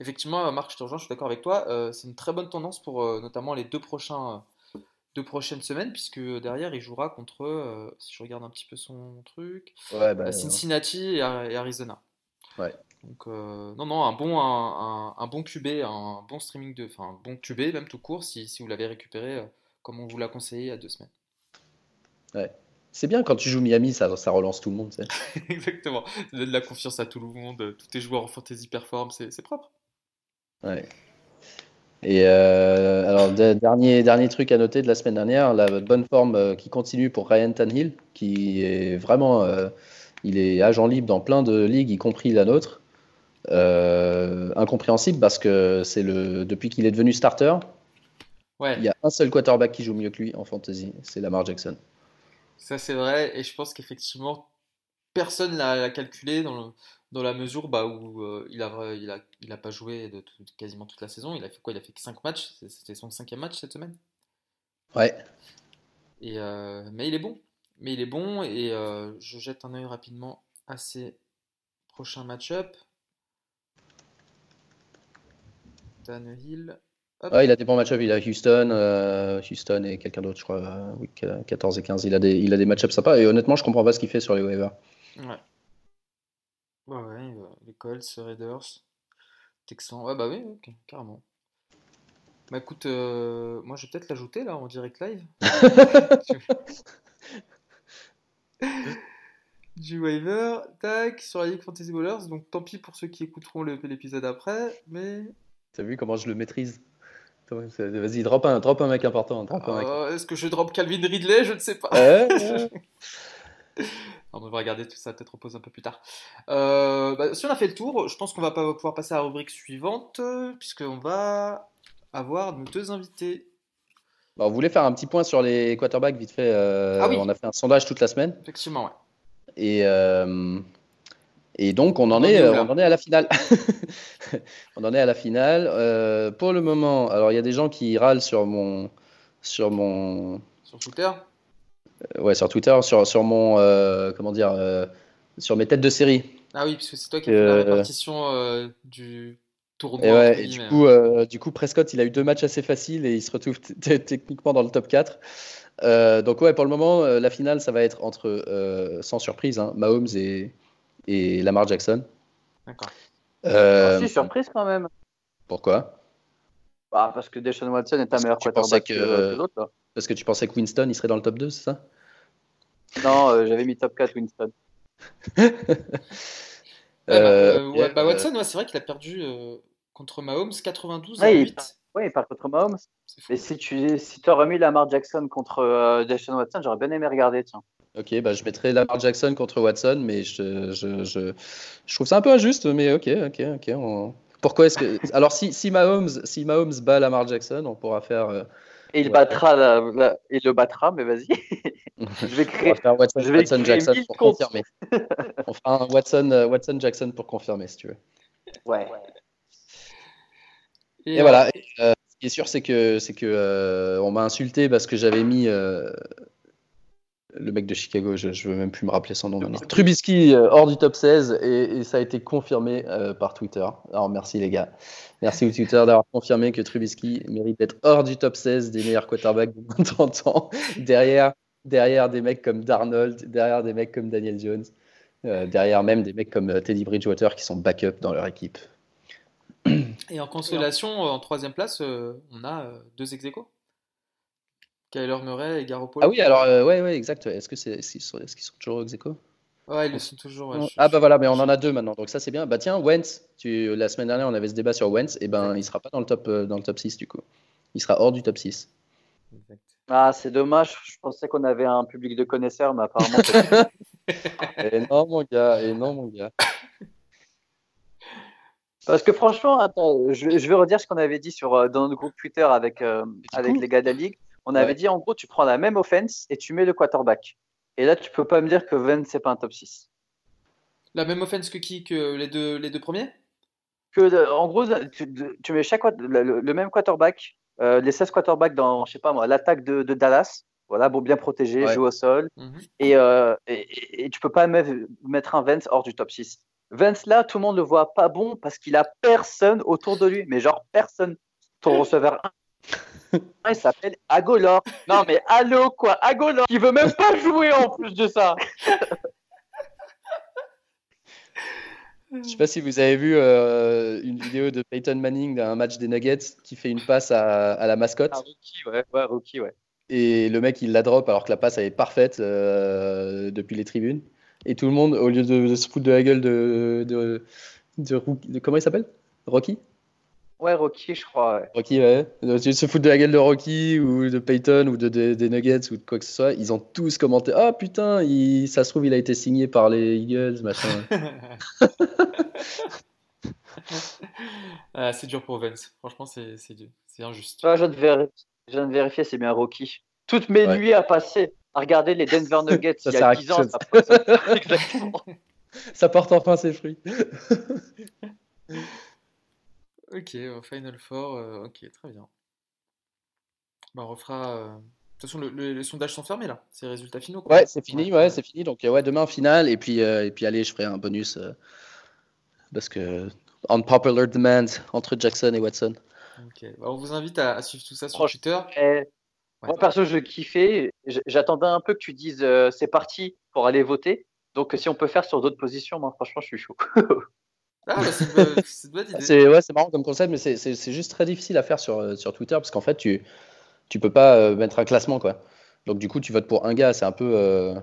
effectivement, Marc, je te rejoins, je suis d'accord avec toi. euh, c'est une très bonne tendance pour euh, notamment les deux prochains, euh, deux prochaines semaines, puisque derrière il jouera contre, euh, si je regarde un petit peu son truc, Ouais, bah, euh, Cincinnati et, Ar- et Arizona. Ouais. Donc euh, non, non, un bon, un, un- un bon QB, un bon streaming de, enfin un bon QB même tout court, si, si vous l'avez récupéré euh, comme on vous l'a conseillé il y a deux semaines. C'est bien quand tu joues Miami, ça, ça relance tout le monde. Exactement. Ça donne de la confiance à tout le monde. Tous tes joueurs en fantasy performent, c'est c'est propre. Ouais. Et euh, alors, de- dernier, dernier truc à noter de la semaine dernière, la bonne forme euh, qui continue pour Ryan Tannehill, qui est vraiment, euh, il est agent libre dans plein de ligues, y compris la nôtre. Incompréhensible parce que c'est le depuis qu'il est devenu starter, Ouais, il y a un seul quarterback qui joue mieux que lui en fantasy, c'est Lamar Jackson. ça c'est vrai. Et je pense qu'effectivement, personne l'a l'a calculé dans, le- dans la mesure bah, où euh, il a, il a, il a pas joué de tout- quasiment toute la saison. Il a fait quoi? Il a fait que 5 matchs. C'était son cinquième match cette semaine. Ouais. Et, euh, mais il est bon. Mais il est bon et euh, je jette un œil rapidement à ses prochains match-up. Tannehill. Ouais, il a des bons match-ups. Il a Houston, euh, Houston et quelqu'un d'autre, je crois, euh, week 14 et 15. Il a des, il a des match-ups sympas. Et honnêtement, je comprends pas ce qu'il fait sur les waivers. Ouais. Ouais, ouais, euh, les Colts, Raiders, Texans. Ouais, bah oui, ok, carrément. Bah écoute, euh, moi je vais peut-être l'ajouter là en direct live. Du waiver, tac, sur la Ligue Fantasy Ballers. Donc tant pis pour ceux qui écouteront l'épisode après, mais T'as vu comment je le maîtrise? Vas-y, drop un, drop un mec important. Drop un mec. euh, est-ce que je drop Calvin Ridley? Je ne sais pas. Ouais, ouais. On va regarder tout ça peut-être repose un peu plus tard. Euh, bah, si on a fait le tour, je pense qu'on va pas pouvoir passer à la rubrique suivante, puisqu'on va avoir nos deux invités. Bah, on voulait faire un petit point sur les quarterbacks vite fait. euh, Ah oui. On a fait un sondage toute la semaine. Effectivement, ouais. Et, euh, et donc, on en, On est, on en est à la finale. on en est à la finale. Euh, pour le moment, alors il y a des gens qui râlent sur mon, sur mon, Sur Twitter. Euh, ouais, sur Twitter, sur, sur mon, euh, comment dire, euh, sur mes têtes de série. Ah oui, puisque c'est toi qui as fait la répartition euh, du tournoi. Et, ouais, et du coup, euh, du coup, Prescott, il a eu deux matchs assez faciles et il se retrouve t- t- techniquement dans le top 4. Euh, donc ouais, pour le moment, euh, la finale, ça va être entre, euh, sans surprise, hein, Mahomes et, et Lamar Jackson. D'accord. Euh, Ah, surprise quand même. pourquoi? Bah, parce que Deshaun Watson est un meilleur quarterback que- que, que l'autre. là. Parce que tu pensais que Winston, il serait dans le top 2, c'est ça? Non, euh, j'avais mis top 4 Winston. Bah, Euh, euh, ouais, bah, euh, Watson, ouais, c'est vrai qu'il a perdu euh, contre Mahomes 92 à Ouais, il- 8. Oui, il part contre Mahomes. Et si tu si aurais mis Lamar Jackson contre euh, Deshaun Watson, j'aurais bien aimé regarder. Tiens. Ok, bah, je mettrai Lamar Jackson contre Watson, mais je, je, je, je trouve ça un peu injuste, mais ok, ok, ok. on- Pourquoi est-ce que... Alors, si, si, Mahomes, si Mahomes bat Lamar Jackson, on pourra faire, euh, Et il Ouais. battra, la- la- il le battra, mais vas-y. je vais on créer. va faire Watson, je vais Watson créer Jackson pour comptes. confirmer. On fera un Watson, euh, Watson Jackson pour confirmer, si tu veux. Ouais. Et, voilà. Et, euh, ce qui est sûr, c'est que, c'est que euh, on m'a insulté parce que j'avais mis euh, le mec de Chicago, je, je veux même plus me rappeler son nom maintenant. Trubisky euh, hors du top 16 et, et ça a été confirmé euh, par Twitter. Alors merci les gars. Merci au Twitter d'avoir confirmé que Trubisky mérite d'être hors du top 16 des meilleurs quarterbacks de moins de 30 ans, derrière, derrière des mecs comme Darnold, derrière des mecs comme Daniel Jones, euh, derrière même des mecs comme Teddy Bridgewater qui sont backup dans leur équipe. Et en consolation, en troisième place, on a deux ex aequo. Kyler Murray et Garoppolo. Ah oui, alors, ouais, ouais, exact. Est-ce que c'est, qu'ils sont, sont, toujours ex aequo? Ouais, ils sont toujours. ah bah voilà, mais on en a deux maintenant, donc ça c'est bien. Bah tiens, Wentz, tu, la semaine dernière on avait ce débat sur Wentz, et ben il sera pas dans le top dans le top 6 du coup. Il sera hors du top 6. Exact. Ah, c'est dommage. Je pensais qu'on avait un public de connaisseurs, mais apparemment. et non, mon gars, et non, mon gars. Parce que franchement, attends, je, vais redire ce qu'on avait dit sur, euh, dans notre groupe Twitter avec, euh, avec les gars de la ligue. On avait dit en gros, tu prends la même offense et tu mets le quarterback. Et là, tu peux pas me dire que Vance, c'est pas un top 6. La même offense que qui Que les deux, les deux premiers? Que, En gros, tu, mets chaque, le, le même quarterback euh, les 16 quarterbacks dans, je sais pas moi, l'attaque de, Dallas, voilà, bon, bien protégé, joue au sol. Mhm. Euh, et, et, tu peux pas mettre un Vance hors du top 6. Vance, là, tout le monde le voit pas bon parce qu'il a personne autour de lui, mais genre personne. Ton receveur 1, il s'appelle Agolor. Non, mais allô, quoi, Agolor, qui veut même pas jouer en plus de ça. Je sais pas si vous avez vu euh, une vidéo de Peyton Manning d'un match des Nuggets qui fait une passe à, la mascotte. Ah, rookie, ouais, ouais, rookie, ouais. Et le mec, il la drop alors que la passe elle est parfaite euh, depuis les tribunes. Et tout le monde, au lieu de, se foutre de la gueule de, de, de comment il s'appelle? Rocky? Ouais, Rocky, je crois. Rocky, ouais. Tu se foutent de la gueule de Rocky ou de Peyton ou de, des Nuggets ou de quoi que ce soit. Ils ont tous commenté Ah putain, il, ça se trouve, il a été signé par les Eagles, machin. ah, c'est dur pour Vance. Franchement, c'est injuste. je, viens de vérifier, je viens de vérifier, c'est bien Rocky. Toutes mes nuits à passer à regarder les Denver Nuggets il y a 10 ans. Ça, Exactement. ça porte enfin ses fruits. Ok, Final Four, euh, ok, très bien. Bah, on refera. Euh, de toute façon, les sondages sont fermés là, c'est les résultats finaux. Quoi. Ouais, c'est fini, ouais, c'est fini. Donc, ouais, demain finale, et puis, euh, et puis allez, je ferai un bonus parce que unpopular demand entre Jackson et Watson. Ok, bah, on vous invite à, suivre tout ça sur Twitter. Moi, perso, je kiffais. J'attendais un peu que tu dises c'est parti pour aller voter. Donc, si on peut faire sur d'autres positions, moi, franchement, je suis chaud. Ah, bah, c'est une, bonne idée. C'est ouais, marrant comme concept, mais c'est juste très difficile à faire sur, euh, sur Twitter parce qu'en fait, tu tu peux pas euh, mettre un classement. quoi. Donc, du coup, tu votes pour un gars, c'est un peu. Euh...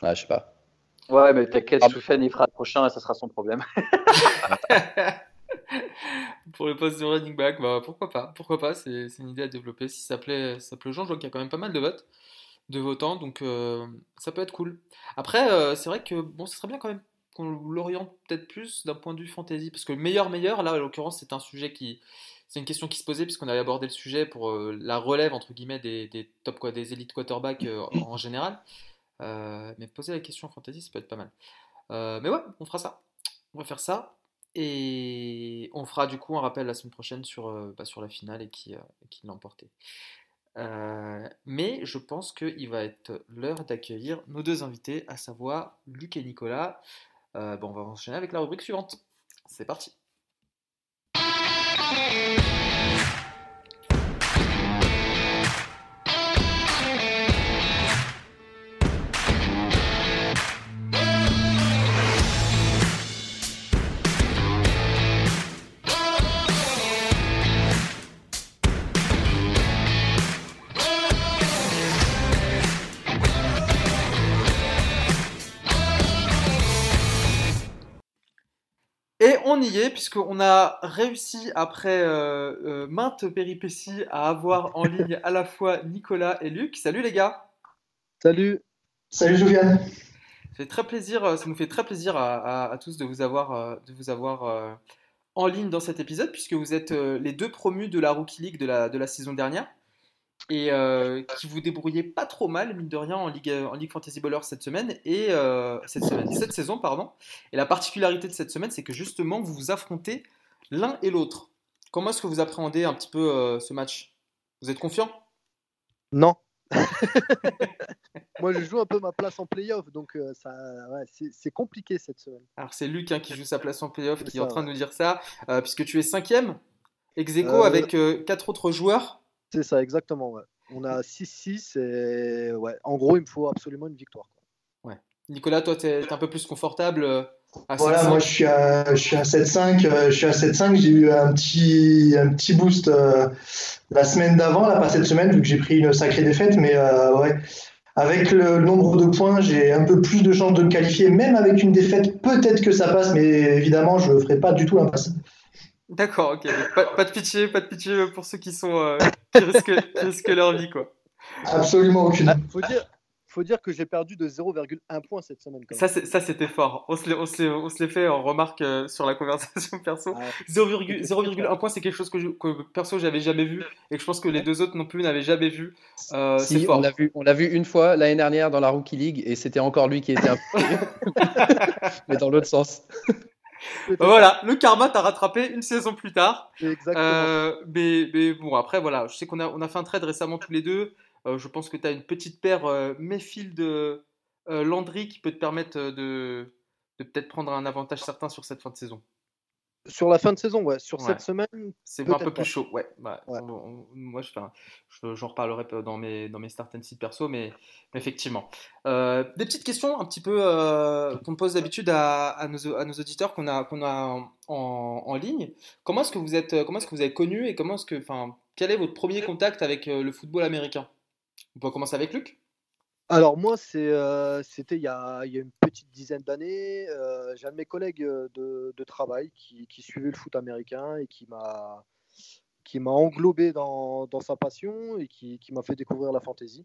Ah, je sais pas. Ouais, mais t'inquiète, ah. Soufiane, il fera le prochain et ça sera son problème. pour le poste de running back, bah, pourquoi pas Pourquoi pas C'est une idée à développer. Si ça plaît, ça plaît aux gens, je vois qu'il y a quand même pas mal de votes, de votants, donc euh, ça peut être cool. Après, c'est vrai que bon, ce serait bien quand même qu'on l'oriente peut-être plus d'un point de vue fantasy Parce que le meilleur, meilleur, là, en l'occurrence, c'est un sujet qui. C'est une question qui se posait, puisqu'on avait abordé le sujet pour euh, la relève, entre guillemets, des, des top, quoi, des élites quarterbacks euh, en, général. Euh, mais poser la question fantasy, ça peut être pas mal. mais ouais, on fera ça. On va faire ça. Et on fera du coup un rappel la semaine prochaine sur, bah, sur la finale et qui, qui l'a emporté. mais je pense qu'il va être l'heure d'accueillir nos deux invités, à savoir Luc et Nicolas. Euh, bon, on va enchaîner avec la rubrique suivante. C'est parti. Y est, puisqu'on a réussi, après euh, euh, maintes péripéties, à avoir en ligne à la fois Nicolas et Luc. Salut les gars. Salut. Salut Julien Ça, fait très plaisir, euh, ça nous fait très plaisir à, tous de vous avoir, de vous avoir en ligne dans cet épisode, puisque vous êtes les deux promus de la Rookie League de la, de la saison dernière et euh, qui vous débrouillez pas trop mal, mine de rien, en Ligue, en Ligue Fantasy Baller cette semaine et euh, cette, semaine, cette saison, pardon. Et la particularité de cette semaine, c'est que justement, vous vous affrontez l'un et l'autre. Comment est-ce que vous appréhendez un petit peu euh, ce match? Vous êtes confiant? Non. Moi, je joue un peu ma place en playoff, donc ça, c'est compliqué cette semaine. Alors, c'est Luc hein, qui joue sa place en playoff qui est en train de nous dire ça, puisque tu es cinquième, ex aequo avec quatre autres joueurs. C'est ça, exactement. On a 6-6 et ouais, en gros, il me faut absolument une victoire. Ouais. Nicolas, toi, tu es, un peu plus confortable. Ah, Voilà, 7-5. moi je suis à, je suis à 7.5. euh, Je suis à 7.5. J'ai eu un petit, un petit boost euh, la semaine d'avant, là, pas cette semaine, vu que j'ai pris une sacrée défaite. Mais euh, ouais, avec le nombre de points, j'ai un peu plus de chances de me qualifier. Même avec une défaite, peut-être que ça passe, mais évidemment, je ne ferai pas du tout l'impasse. D'accord, ok. Pas, pas de pitié, pas de pitié pour ceux qui sont euh, qui risquent, qui risquent leur vie, quoi. Absolument aucune. Ah, faut dire, faut dire que j'ai perdu de 0,1 point cette semaine. Quand même. Ça, c'est- ça c'était fort. On se l'est- on se l'est- on se l'est fait en remarque euh, sur la conversation perso. Ah, 0,1 0,1 point, c'est quelque chose que, je- que perso j'avais jamais vu et que je pense que les deux autres non plus n'avaient jamais vu. Euh, c'est fort. on l'a vu, on l'a vu une fois l'année dernière dans la Rookie League et c'était encore lui qui était impliqué. mais dans l'autre sens. Bah voilà, le karma t'a rattrapé une saison plus tard. exactement. Euh, mais, mais bon, après, voilà, je sais qu'on a, on a fait un trade récemment tous les deux. Euh, je pense que tu as une petite paire euh, Mayfield de euh, Landry qui peut te permettre euh, de, de peut-être prendre un avantage certain sur cette fin de saison. Sur la fin de saison, ouais. Sur Ouais. cette semaine, C'est un peu plus pas. chaud, ouais. ouais. Ouais. On- on- moi, je, enfin, je- j'en reparlerai dans mes, dans mes start and sit perso, mais, mais effectivement. Euh, des petites questions un petit peu euh, qu'on pose d'habitude à, à, nos, à nos auditeurs qu'on a, qu'on a en, en ligne. Comment est-ce que vous êtes, comment est-ce que vous avez connu et comment est-ce que, enfin, quel est votre premier contact avec euh, le football américain? On peut commencer avec Luc Alors moi, euh, c'était il y a, il y a une petite dizaine d'années. euh, j'ai un de mes collègues euh, de, de travail qui, qui suivait le foot américain et qui m'a, qui m'a englobé dans, dans sa passion et qui, qui m'a fait découvrir la fantasy.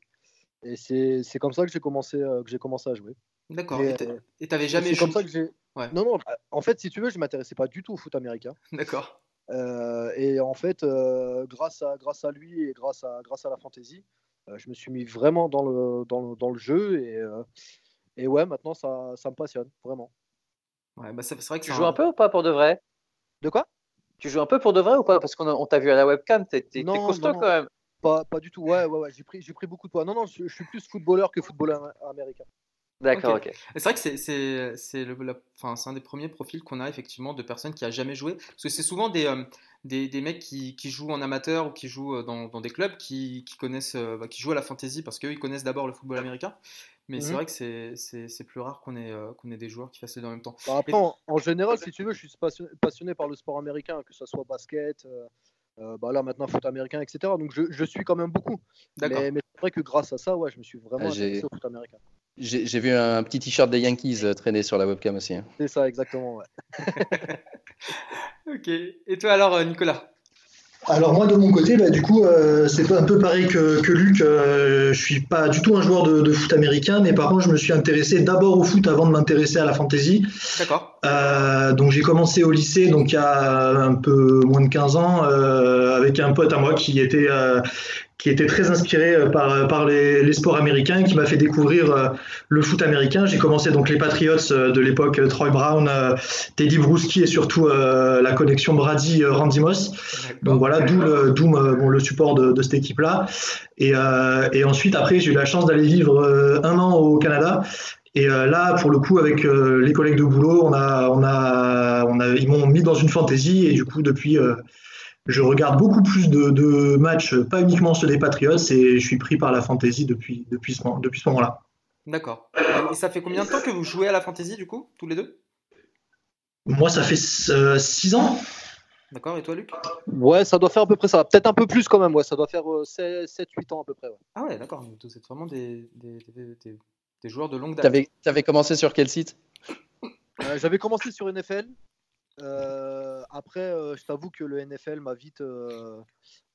Et c'est, comme ça que j'ai commencé, euh, que j'ai commencé à jouer. D'accord. Et, Et t'avais jamais c'est joué comme ça que j'ai. Ouais. Non, non. En fait, si tu veux, je m'intéressais pas du tout au foot américain. D'accord. Et en fait, grâce, à, grâce à lui et grâce à, grâce à la fantasy, euh, je me suis mis vraiment dans le, dans le, dans le jeu. Et, euh, et ouais, maintenant, ça, ça me passionne, vraiment. Ouais, bah, c'est vrai que Tu joues un peu ou pas pour de vrai? De quoi? Tu joues un peu pour de vrai ou pas? Parce qu'on t'a vu à la webcam, t'es t'es- t'es Non, costaud non, non. quand même. pas, pas du tout. Ouais, ouais, ouais. J'ai pris, j'ai pris beaucoup de poids. Non, non, je, je suis plus footballeur que footballeur am- américain. D'accord, Ok. C'est vrai que c'est c'est c'est le- la- enfin, c'est un des premiers profils qu'on a effectivement de personnes qui a jamais joué parce que c'est souvent des, euh, des, des mecs qui, qui jouent en amateur ou qui jouent euh, dans, dans des clubs qui, qui connaissent euh, bah, qui jouent à la fantasy parce qu'eux ils connaissent d'abord le football américain mais c'est Mhm. vrai que c'est c'est c'est plus rare qu'on ait euh, qu'on ait des joueurs qui fassent les deux en même temps. Bah, après, en, en général, si tu veux, je suis passionné, passionné par le sport américain, que ce soit basket, euh, bah là maintenant foot américain, etc. Donc je, je suis quand même beaucoup. D'accord. Mais, mais c'est vrai que grâce à ça, ouais, je me suis vraiment Ah, intéressé au foot américain. J'ai vu un petit t-shirt des Yankees euh, traîner sur la webcam aussi. hein. C'est ça, exactement. Ouais. Ok. Et toi alors euh, Nicolas? Alors moi de mon côté, bah, du coup, euh, c'est un peu pareil que, que Luc. euh, je suis pas du tout un joueur de, de foot américain, mais par contre, je me suis intéressé d'abord au foot avant de m'intéresser à la fantasy. D'accord. Euh, donc j'ai commencé au lycée, donc il y a un peu moins de 15 ans, euh, avec un pote à moi qui était euh, qui était très inspiré euh, par, par les, les sports américains qui m'a fait découvrir euh, le foot américain. J'ai commencé donc les Patriots euh, de l'époque, euh, Troy Brown, euh, Teddy Bruschi et surtout euh, la connexion Brady-Randy Moss. Donc voilà, d'où le, d'où, euh, bon, le support de, de cette équipe-là. Et, euh, et ensuite, après, j'ai eu la chance d'aller vivre euh, un an au Canada. Et euh, là, pour le coup, avec euh, les collègues de boulot, on a, on a, on a, ils m'ont mis dans une fantaisie. Et du coup, depuis, euh, je regarde beaucoup plus de, de matchs, pas uniquement ceux des Patriots. Et je suis pris par la fantaisie depuis, depuis ce, moment- depuis ce moment-là. D'accord. Et ça fait combien de temps que vous jouez à la fantasy du coup tous les deux? Moi, ça fait 6 ans. D'accord. Et toi Luc? Ouais, ça doit faire à peu près ça. Peut-être un peu plus quand même, ouais. Ça doit faire 7-8 ans à peu près. ouais. Ah ouais d'accord. Donc, Vous êtes vraiment des, des, des- des- des joueurs de longue date. T'avais avais commencé sur quel site? Euh, J'avais commencé sur NFL. Euh, après, euh, je t'avoue que le NFL m'a vite, euh,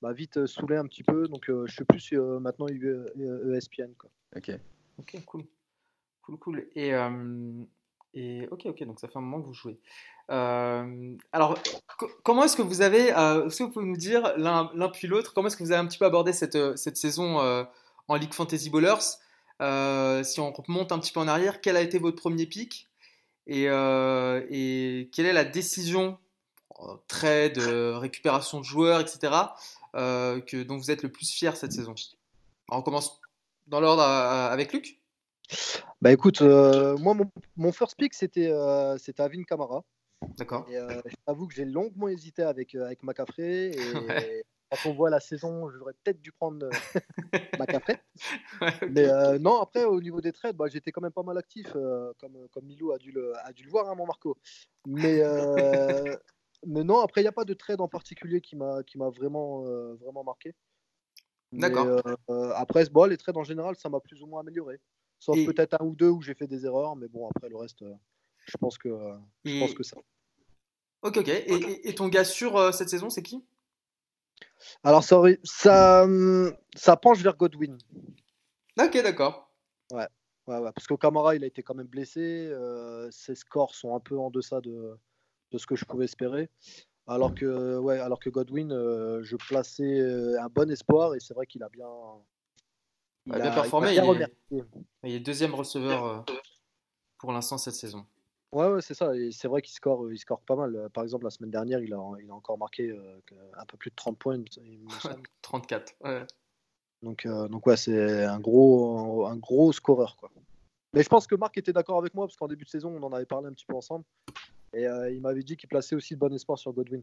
m'a vite saoulé un petit peu. Donc, euh, je suis plus euh, maintenant ESPN. Quoi. Ok. Ok, cool. Cool, cool. Et, euh, et ok, ok, donc ça fait un moment que vous jouez. Euh, alors, co- comment est-ce que vous avez, euh, est-ce que vous pouvez nous dire l'un puis l'autre, comment est-ce que vous avez un petit peu abordé cette, cette saison euh, en Ligue Fantasy Bowlers? Euh, Si on remonte un petit peu en arrière, quel a été votre premier pic? Et, euh, et quelle est la décision, euh, trade, récupération de joueurs, etc., euh, que, dont vous êtes le plus fier cette saison? Alors, On commence dans l'ordre avec Luc Bah écoute, euh, moi, mon, mon first pick, c'était c'était Avin Kamara. D'accord. T'avoue que j'ai longuement hésité avec, avec. Et, Ouais. Quand on voit la saison, j'aurais peut-être dû prendre euh, ma cafette. Mais euh, non, après, au niveau des trades, bah, j'étais quand même pas mal actif, comme, comme Milou a dû le, a dû le voir, hein, mon Marco. Mais, mais non, après, il n'y a pas de trade en particulier qui m'a vraiment, vraiment marqué. D'accord. après, bon, les trades en général, ça m'a plus ou moins amélioré. Sauf peut-être un ou deux où j'ai fait des erreurs, mais bon, après le reste, je pense que, je pense que ça. Ok, ok. Et, ton gars sur euh, cette saison, c'est qui? Alors, ça, ça, hum, ça penche vers Godwin. Ok, d'accord. Ouais. Ouais, ouais, parce que Camara, il a été quand même blessé. Euh, ses scores sont un peu en deçà de, de, ce que je pouvais espérer. Alors que, ouais, alors que Godwin, euh, je plaçais un bon espoir et c'est vrai qu'il a bien, il a bien performé. Il, il, est, deuxième receveur pour l'instant cette saison. Ouais, ouais c'est ça. Et c'est vrai qu'il score, il score pas mal. Par exemple, la semaine dernière, il a, il a encore marqué euh, un peu plus de 30 points. 34. Ouais. Donc, euh, donc ouais, c'est un gros, un gros scoreur. Quoi. Mais je pense que Marc était d'accord avec moi parce qu'en début de saison, on en avait parlé un petit peu ensemble. Et euh, il m'avait dit qu'il plaçait aussi de bon espoir sur Godwin.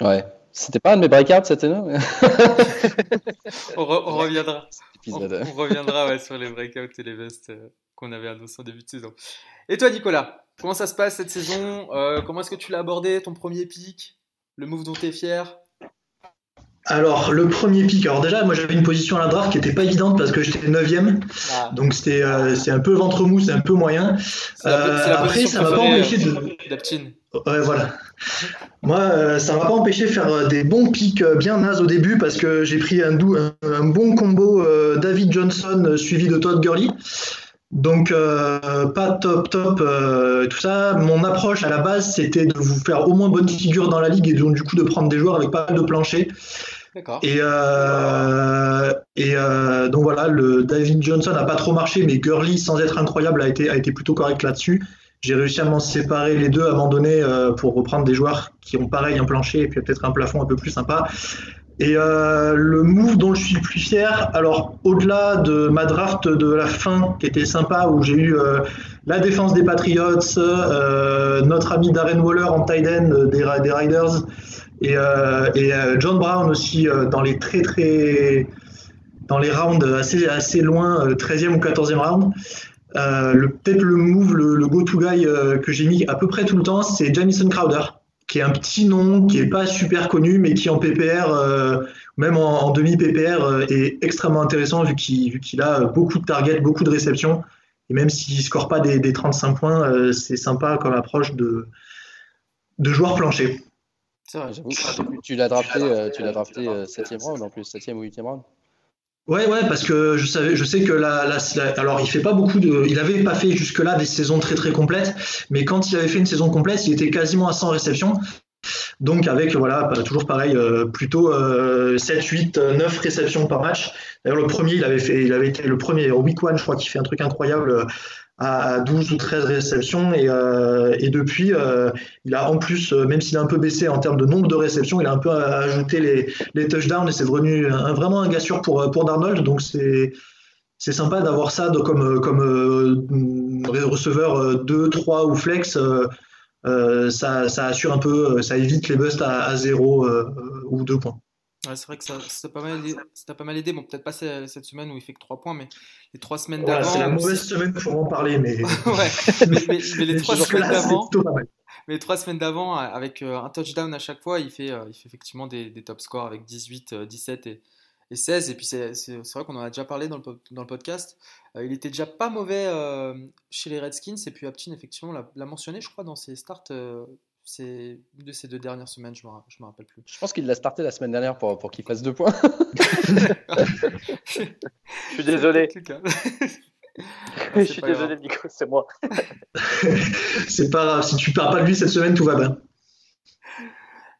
Ouais. C'était pas un de mes breakouts cette année on, on, reviendra. On, on, reviendra ouais, sur les breakouts et les vestes qu'on avait annoncé en début de saison. Et toi, Nicolas, comment ça se passe cette saison? Euh, Comment est-ce que tu l'as abordé, ton premier pic? Le move dont tu es fier? Alors, le premier pic, alors déjà, moi j'avais une position à la draft qui n'était pas évidente parce que j'étais 9ème. Ah. Donc c'était euh, c'est un peu ventre mou, c'est un peu moyen. Euh, après, ça m'a pas empêché de. Ouais, voilà. Moi, ça m'a pas empêché de faire des bons pics bien nazes au début parce que j'ai pris un, un, bon combo David Johnson suivi de Todd Gurley. Donc euh, pas top top euh, tout ça. Mon approche à la base c'était de vous faire au moins bonne figure dans la ligue et donc du coup de prendre des joueurs avec pas mal de plancher. Et, euh, et donc voilà, le David Johnson n'a pas trop marché, mais Gurley sans être incroyable a été, a été plutôt correct là-dessus. J'ai réussi à m'en séparer les deux à un moment donné pour reprendre des joueurs qui ont pareil un plancher et puis peut-être un plafond un peu plus sympa. Et euh, le move dont je suis le plus fier, alors au-delà de ma draft de la fin qui était sympa, où j'ai eu euh, la défense des Patriots, euh, notre ami Darren Waller en tight end des, Riders, et, John Brown aussi dans les très très dans les rounds assez, assez loin, 13e ou 14e round. Peut-être le move, le, le go-to-guy que j'ai mis à peu près tout le temps, c'est Jamison Crowder qui est un petit nom, qui n'est pas super connu, mais qui en PPR, euh, même en, demi-PPR, euh, est extrêmement intéressant vu qu'il a beaucoup de targets, beaucoup de réceptions. Et même s'il ne score pas des, 35 points, euh, c'est sympa comme approche de, de joueur plancher. C'est vrai, Tu, l'as drafté, tu l'as drafté 7e round en plus, 7e ou 8e round Ouais, ouais, parce que je savais, je sais que là, alors il fait pas beaucoup de, il avait pas fait jusque-là des saisons très très complètes, mais quand il avait fait une saison complète, il était quasiment à 100 réceptions. Donc avec voilà toujours pareil euh, plutôt 7 8 9 réceptions par match. D'ailleurs le premier il avait fait il avait été le premier week one je crois qu'il fait un truc incroyable à 12 ou 13 réceptions. Et, euh, depuis euh, il a en plus euh, même s'il a un peu baissé en termes de nombre de réceptions il a un peu ajouté les, touchdowns et c'est devenu vraiment un gars sûr pour, pour Darnold. Donc c'est c'est sympa d'avoir ça comme, comme receveur 2, 3 ou flex ça, ça, assure un peu ça évite les busts à, à 0 ou 2 points c'est vrai que ça t'a pas, mal aidé. pas mal aidé. Bon, peut-être pas cette semaine où il fait que 3 points, mais les 3 semaines d'avant. c'est la mauvaise semaine pour en parler, mais. ouais, mais, les 3 semaines d'avant. Mais les 3 semaines d'avant, avec euh, un touchdown à chaque fois, il fait, euh, il fait effectivement des, des top scores avec 18, 17 euh, et, et 16. Et puis c'est vrai qu'on en a déjà parlé dans le, dans le podcast. il était déjà pas mauvais chez les Redskins. Et puis Aptin, effectivement, l'a mentionné, je crois, dans ses starts une de ces deux dernières semaines, je me, me rappelle plus. Je pense qu'il l'a starté la semaine dernière pour, pour qu'il fasse deux points. je suis désolé. je suis désolé, Nico, c'est moi. c'est pas grave, si tu parles pas de lui cette semaine, tout va bien.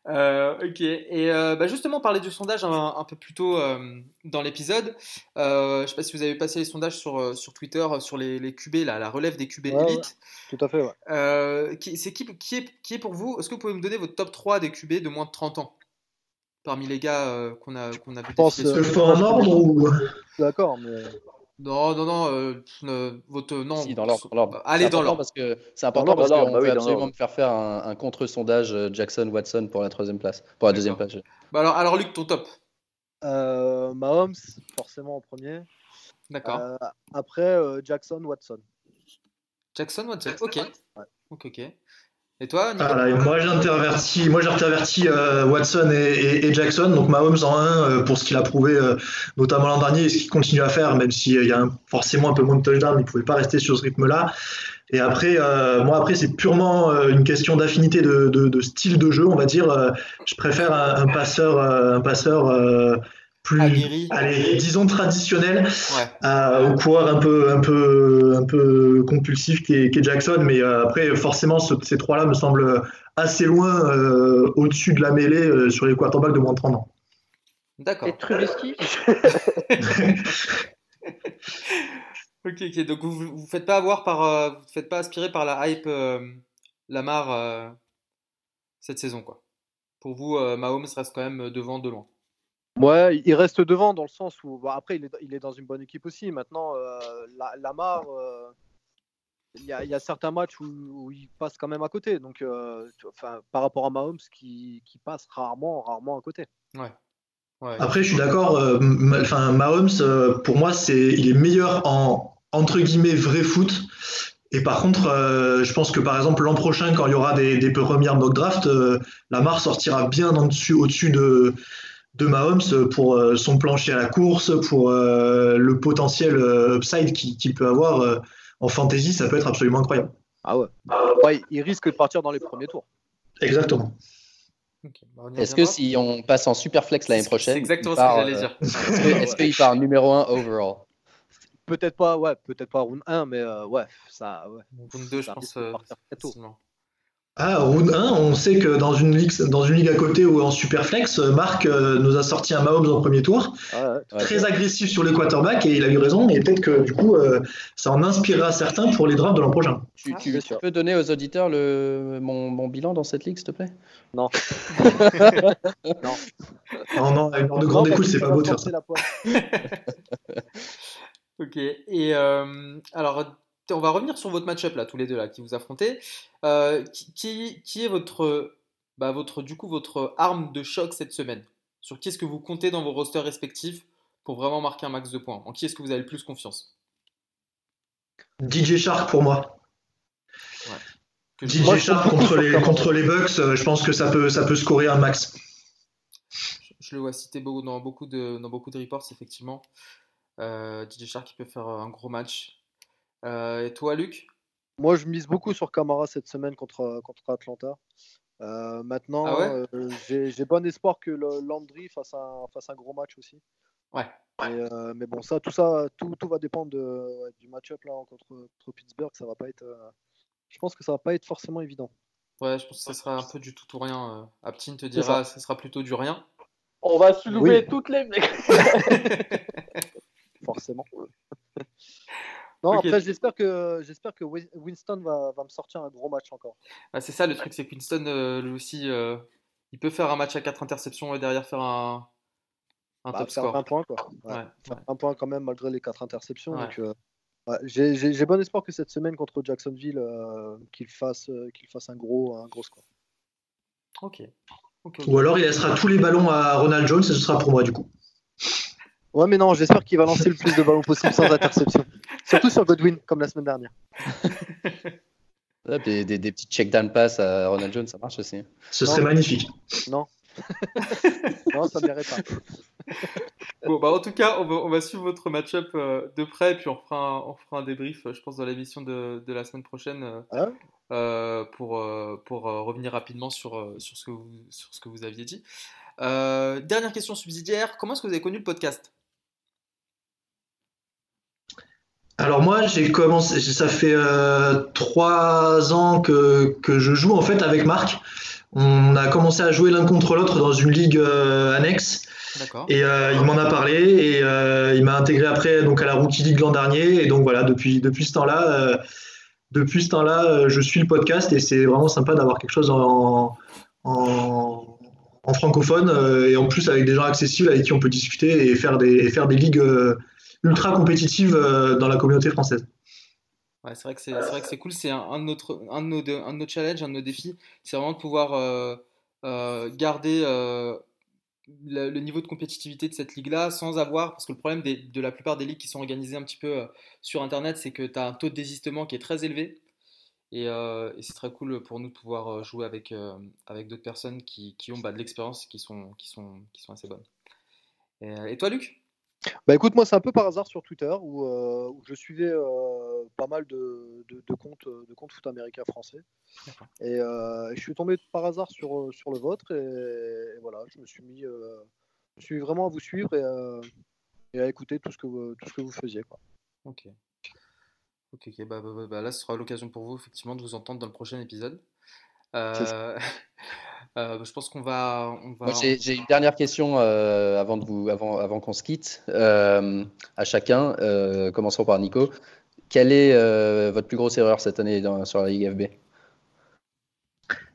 Euh, ok, et euh, bah justement, parler du sondage un, peu plus tôt euh, dans l'épisode. je ne sais pas si vous avez passé les sondages sur, sur Twitter sur les, les QB, la relève des QB élite. tout à fait, ouais. c'est qui, qui, est, qui est pour vous Est-ce que vous pouvez me donner votre top 3 des QB de moins de 30 ans? Parmi les gars qu'on a, qu'on a vu. Je pense. un ordre ou. D'accord, mais. Non, non, non, euh, euh, votre non. Si, dans l'ordre. Allez, C'est dans important l'ordre. parce que c'est important parce qu'on bah oui, absolument me faire faire un, un contre-sondage euh, Jackson-Watson pour la troisième place, pour la deuxième place. Bah alors, alors Luc, ton top. Euh, Mahomes, forcément en premier. D'accord. Euh, après, euh, Jackson, Watson. Jackson Watson. Ok. Ok, ok. Et toi, moi moi j'intervertis euh, Watson et, Jackson, donc Mahomes en 1 pour ce qu'il a prouvé euh, notamment l'an dernier et ce qu'il continue à faire, même s'il y a forcément un peu moins de touchdown, il ne pouvait pas rester sur ce rythme-là. Et après, euh, moi après c'est purement euh, une question d'affinité de, style de jeu, on va dire. Euh, je préfère un, passeur, euh, un passeur euh, plus, allez, disons traditionnel, Ouais. euh, au coureur un peu, un peu, un peu compulsif qui est, Jackson. Mais euh, après, forcément, ce- ces trois-là me semblent assez loin euh, au-dessus de la mêlée euh, sur les quarterbacks de moins de 30 ans. D'accord. Et Trubisky Ok, ok. Donc vous vous vous faites pas avoir par, euh, vous faites pas aspirer par la hype euh, Lamar euh, cette saison, quoi. Pour vous, euh, Mahomes reste quand même devant de loin. Ouais, il reste devant dans le sens où, bah, après, il est, il est dans une bonne équipe aussi. Maintenant, euh, la, Lamar, euh, il y, a, il y a certains matchs où, où il passe quand même à côté. Donc, euh, tu- enfin, par rapport à Mahomes qui, qui passe rarement, rarement à côté. Ouais. Ouais. Après, je suis d'accord. euh, Enfin, Mahomes, euh, pour moi, c'est, il est meilleur en entre guillemets vrai foot. Et par contre, euh, je pense que par exemple l'an prochain, quand il y aura des, des premières mock drafts, euh, Lamar sortira bien en dessus, au-dessus de, de Mahomes pour euh, son plancher à la course, pour euh, le potentiel euh, upside qu'il, peut avoir euh, en fantasy, ça peut être absolument incroyable. Ah ouais. Ouais, il risque de partir dans les premiers tours. Exactement. Bah, Est-ce que si on passe en super flex l'année prochaine, C'est exactement ce que j'allais dire. Est-ce qu'il part numéro 1 overall? Peut-être pas, ouais, peut-être pas round 1, mais euh, ouais, ça, ouais. Round 2, je pense. euh, partir très tôt. Ah, round 1, on sait que dans une ligue, dans une ligue à côté ou en Superflex, Marc euh, nous a sorti un Mahomes en premier tour, ouais. Ouais. très agressif sur les quarterbacks et il a eu raison. Et peut-être que du coup, euh, ça en inspirera certains pour les drafts de l'an prochain. Tu, Ah, tu- bien tu peux donner aux auditeurs le, mon, mon bilan dans cette ligue, s'il te plaît? Non. Non, non, à une heure de grande Non, écoute, c'est pas beau de faire ça. Ok, et euh, alors on va revenir sur votre match-up là, tous les deux là, qui vous affrontez. Euh, qui, qui, qui est votre, bah, votre, du coup, votre arme de choc cette semaine? Sur qui est-ce que vous comptez dans vos rosters respectifs pour vraiment marquer un max de points? En qui est-ce que vous avez le plus confiance? DJ Shark pour moi. Que DJ Moi, Shark contre les, Camara. contre les Bucks, euh, je pense que ça peut, ça peut scorer un max. je, je le vois cité beaucoup, dans, beaucoup de, dans beaucoup de reports, effectivement. Euh, DJ Shark qui peut faire un gros match. Euh, et toi, Luc? Moi, je mise beaucoup sur Camara cette semaine contre, contre Atlanta. Euh, maintenant, Ah ouais? euh, j'ai j'ai bon espoir que le Landry fasse un, fasse un gros match aussi. Ouais. Et, euh, mais bon, ça, tout ça, tout, tout va dépendre de, ouais, du match-up là contre, contre Pittsburgh. Ça va pas être. euh, je pense que ça va pas être forcément évident. Ouais, je pense que ça sera un peu du tout ou rien. Euh, Aptine te dira, ça sera plutôt du rien. On va soulever Oui. toutes les. forcément. Non, Ok. après, j'espère que, j'espère que Win- Winston va, va me sortir un gros match encore. Bah, c'est ça le truc, c'est que Winston, euh, lui aussi, euh, il peut faire un match à 4 interceptions et derrière faire un, un Bah, top faire score. un point, quoi. Ouais, Ouais, faire ouais. un point quand même, malgré les quatre interceptions. Ouais. Donc, euh, ouais, j'ai, j'ai- j'ai bon espoir que cette semaine contre Jacksonville, euh, qu'il, fasse, euh, qu'il fasse un gros, un gros score. Ok. Ok, ok. Ou alors il laissera tous les ballons à Ronald Jones et ce sera pour moi du coup. Ouais, mais non, j'espère qu'il va lancer le plus de ballons possible sans interception. Surtout sur Godwin, comme la semaine dernière. Des, des, des petits check-down pass à Ronald Jones, ça marche aussi. hein. Ce Non. serait magnifique. Non, ça ne m'irait pas. Bon, bah, en tout cas, on va, on va suivre votre match-up euh, de près, puis on fera un, on fera un débrief, euh, je pense, dans l'émission de, de la semaine prochaine, euh, Ah euh, pour, euh, pour euh, revenir rapidement sur, sur, ce que vous, sur ce que vous aviez dit. Euh, dernière question subsidiaire, comment est-ce que vous avez connu le podcast? Alors moi, j'ai commencé, ça fait euh, trois ans que, que je joue en fait avec Marc. On a commencé à jouer l'un contre l'autre dans une ligue euh, annexe. Et euh, il m'en a parlé et il m'a intégré après donc à la Rookie League l'an dernier. Et donc voilà depuis depuis ce temps-là, depuis ce temps-là, je suis le podcast et c'est vraiment sympa d'avoir quelque chose en, en, en francophone et en plus avec des gens accessibles avec qui on peut discuter et faire des et faire des ligues ultra compétitive dans la communauté française. Ouais, c'est vrai que c'est cool. C'est un, de nos, challenges, un de nos défis. C'est vraiment de pouvoir garder le, niveau de compétitivité de cette ligue-là sans avoir, parce que le problème de la plupart des ligues qui sont organisées un petit peu euh, sur Internet, c'est que tu as un taux de désistement qui est très élevé. Euh, et, c'est très cool pour nous de pouvoir euh, jouer avec, d'autres personnes qui, ont bah, de l'expérience et qui sont assez bonnes. Et, toi, Luc? Bah écoute, moi c'est un peu par hasard sur Twitter où, où je suivais pas mal de, de, comptes, de comptes foot américains français. Et, je suis tombé par hasard sur, sur le vôtre et, voilà, je me suis mis, je suis vraiment à vous suivre et, à écouter tout ce que vous, tout ce que vous faisiez. Quoi. Ok. Ok, bah, bah, bah, bah, là ce sera l'occasion pour vous effectivement de vous entendre dans le prochain épisode. Euh, euh, je pense qu'on va. On va... J'ai une dernière question euh, avant, de vous, avant, avant qu'on se quitte à chacun. commençons par Nico. Quelle est euh, votre plus grosse erreur cette année sur la Ligue FB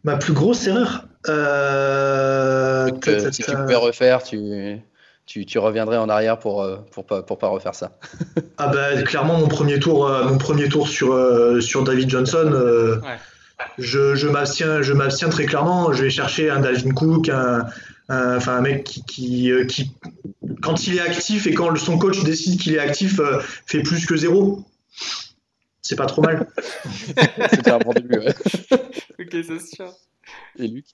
Ma plus grosse erreur euh, Si tu pouvais refaire, tu, tu, reviendrais en arrière pour, pour, pas, pour pas refaire ça. ah bah, clairement, mon premier tour, mon premier tour sur, sur David Johnson, je, je m'abstiens très clairement. Je vais chercher un David Cook, un, enfin, un mec qui, qui, qui, quand il est actif et quand son coach décide qu'il est actif, fait plus que zéro. C'est pas trop mal. C'était un bon début, ouais. ok, c'est sûr. Et Luc?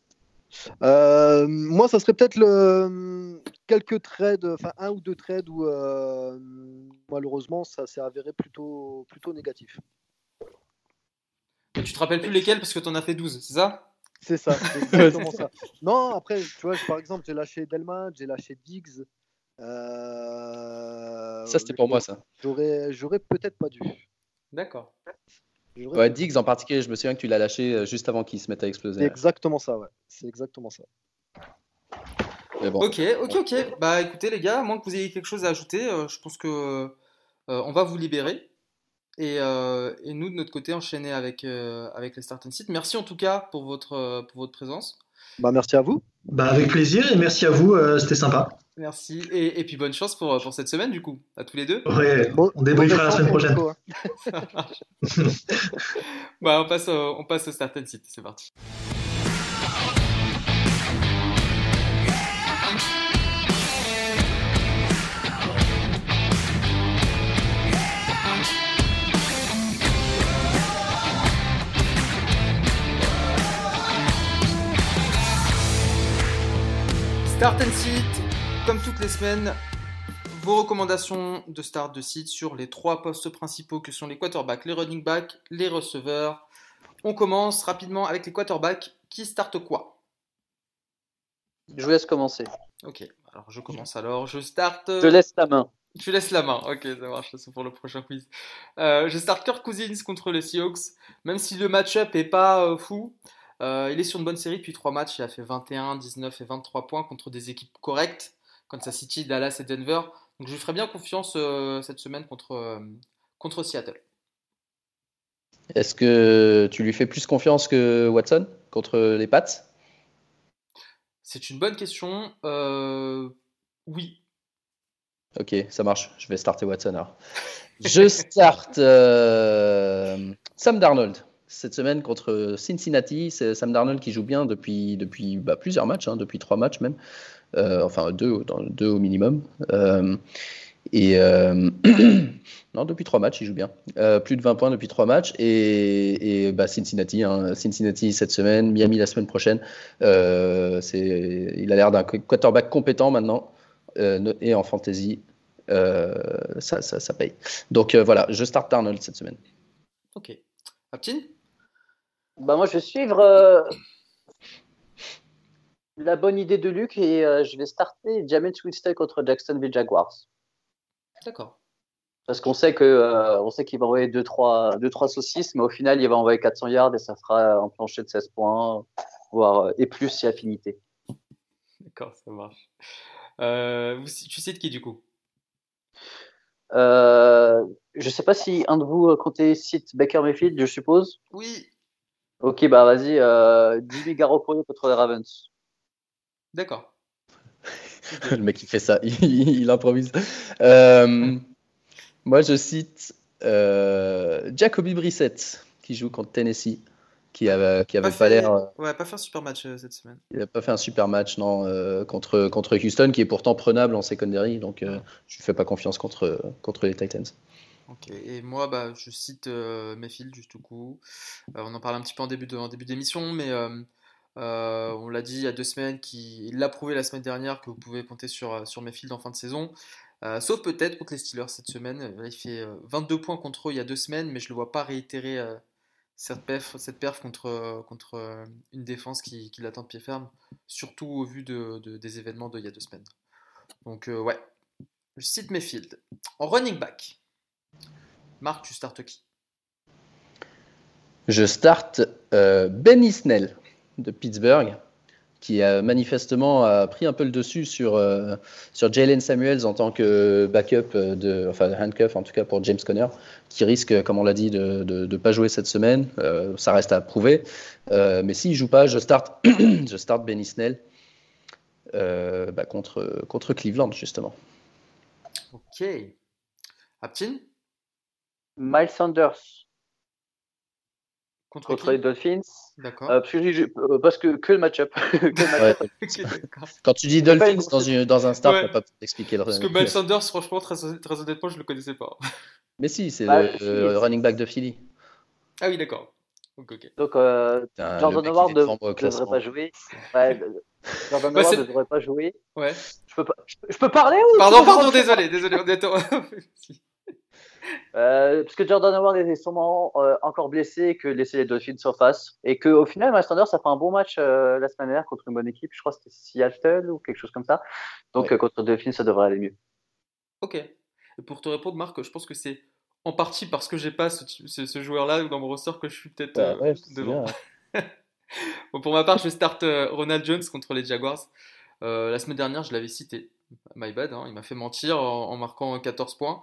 Euh, moi, ça serait peut-être le... quelques trades, enfin un ou deux trades où euh, malheureusement ça s'est avéré plutôt, plutôt négatif. Tu te rappelles plus lesquels parce que tu en as fait 12, c'est ça? C'est ça, c'est exactement ça. Non, après, tu vois, par exemple, j'ai lâché Delman, j'ai lâché Diggs. Euh, ça, c'était pour moi, ça. J'aurais peut-être pas dû. D'accord. Ouais, Diggs en particulier, je me souviens que tu l'as lâché euh, juste avant qu'il se mette à exploser. C'est exactement ça, ouais. C'est exactement ça. Ok, ok, ok. Bah écoutez les gars, à moins que vous ayez quelque chose à ajouter, euh, je pense que on va vous libérer. Et, et, nous, de notre côté, enchaîner avec, avec les Start and Sit. Merci en tout cas pour votre, pour votre présence. Bah, merci à vous. Bah, avec plaisir et merci à vous, c'était sympa. Merci. Et, et, puis bonne chance pour, pour cette semaine, du coup, à tous les deux. Ouais, on débriefera la semaine prochaine. bah, on, passe au, on passe au Starten Site, c'est parti. Start and Sit, comme toutes les semaines, vos recommandations de start de site sur les trois postes principaux que sont les quarterbacks, les running backs, les receveurs. On commence rapidement avec les quarterbacks. Qui starte quoi Je vous laisse commencer. Ok, alors je commence alors. Je starte. Je laisse la main. Tu laisses la main, ok, ça marche, c'est pour le prochain quiz. Euh, je starte Kirk Cousins contre les Seahawks, même si le match-up est pas euh, fou. Euh, il est sur une bonne série depuis trois matchs, il a fait 21, 19 et 23 points contre des équipes correctes. Kansas City, Dallas et Denver. Donc je lui ferai bien confiance euh, cette semaine contre, euh, contre Seattle. Est-ce que tu lui fais plus confiance que Watson contre les Pats? C'est une bonne question. Oui. Ok, ça marche. Je vais starter Watson alors. Je starte Sam Darnold cette semaine contre Cincinnati. C'est Sam Darnold qui joue bien depuis, depuis bah, plusieurs matchs, hein, depuis trois matchs même. Euh, enfin deux, au minimum. Euh, et euh, non, depuis trois matchs, il joue bien. plus de 20 points depuis trois matchs. Et, bah, Cincinnati, hein, Cincinnati cette semaine, Miami la semaine prochaine. il a l'air d'un quarterback compétent maintenant. et en fantasy, ça, ça, paye. Donc voilà, je start Arnold cette semaine. Ok. Aptine bah Moi, je vais suivre la bonne idée de Luc et euh, je vais starter James Winston contre Jacksonville Jaguars. D'accord. Parce qu'on sait que euh, on sait qu'il va envoyer 2-3 deux, trois, saucisses, mais au final, il va envoyer 400 yards et ça fera un plancher de 16 points, voire euh, et plus si affinité. D'accord, ça marche. tu de qui du coup? Je ne sais pas si un de vous comptez cite Baker Mayfield, je suppose. Oui. Ok, bah vas-y, Jimmy Garoppolo contre les Ravens. D'accord. le mec, il fait ça, il, improvise. Euh, Moi, je cite euh, Jacoby Brissett, qui joue contre Tennessee, qui avait, qui avait pas, l'air. Euh, ouais, pas fait un super match euh, cette semaine. Il n'a pas fait un super match, non, contre, contre Houston, qui est pourtant prenable en secondary, donc je ne fais pas confiance contre, contre les Titans. Et moi, bah, je cite Mayfield, juste au coup. on en parle un petit peu en début d'émission, mais. on l'a dit il y a deux semaines, qu'il l'a prouvé la semaine dernière que vous pouvez compter sur, sur Mayfield en fin de saison. Euh, sauf peut-être contre les Steelers cette semaine. Euh, il fait 22 euh, points contre eux il y a deux semaines, mais je ne le vois pas réitérer cette perf, cette perf contre, contre une défense qui, qui l'attend de pied ferme, surtout au vu de, des événements d'il y a deux semaines. Donc, ouais, je cite Mayfield. En running back, Marc, tu startes qui? Je starte Benny Snell de Pittsburgh qui a manifestement a pris un peu le dessus sur, euh, sur Jalen Samuels en tant que backup, de, enfin handcuff en tout cas pour James Conner, qui risque, comme on l'a dit, de ne pas jouer cette semaine. Euh, ça reste à prouver. Euh, mais s'il ne joue pas, je start, je start Benny Snell bah, contre, contre Cleveland, justement. Ok. Aptin Miles Sanders contre, les Dolphins. D'accord. Euh, euh, parce, que, que le match-up. Quand tu dis Dolphins dans, une, dans un start, ouais. pas t'expliquer le Parce que Miles Sanders, franchement, très, très, honnêtement, je le connaissais pas. Mais si, c'est bah, le, running back de Philly. Ah oui, d'accord. Donc, euh, Jordan Howard ne devrait pas jouer. Ouais, Jordan bah, Howard ne devrait pas jouer. Ouais. Je peux, pas, je, peux parler ou Pardon, pardon, désolé, désolé, on est Euh, parce que Jordan Howard était sûrement euh, encore blessé que laisser les Dolphins sur face. Et qu'au final, Miles Sanders a fait un bon match euh, la semaine dernière contre une bonne équipe. Je crois que c'était Seattle ou quelque chose comme ça. Donc contre les Dolphins, ça devrait aller mieux. Ok. Et pour te répondre, Marc, je pense que c'est en partie parce que j'ai pas ce, ce, joueur-là dans mon ressort que je suis peut-être bah devant. bon, pour ma part, je starte Ronald Jones contre les Jaguars. la semaine dernière, je l'avais cité. My bad, hein, il m'a fait mentir en, en marquant 14 points.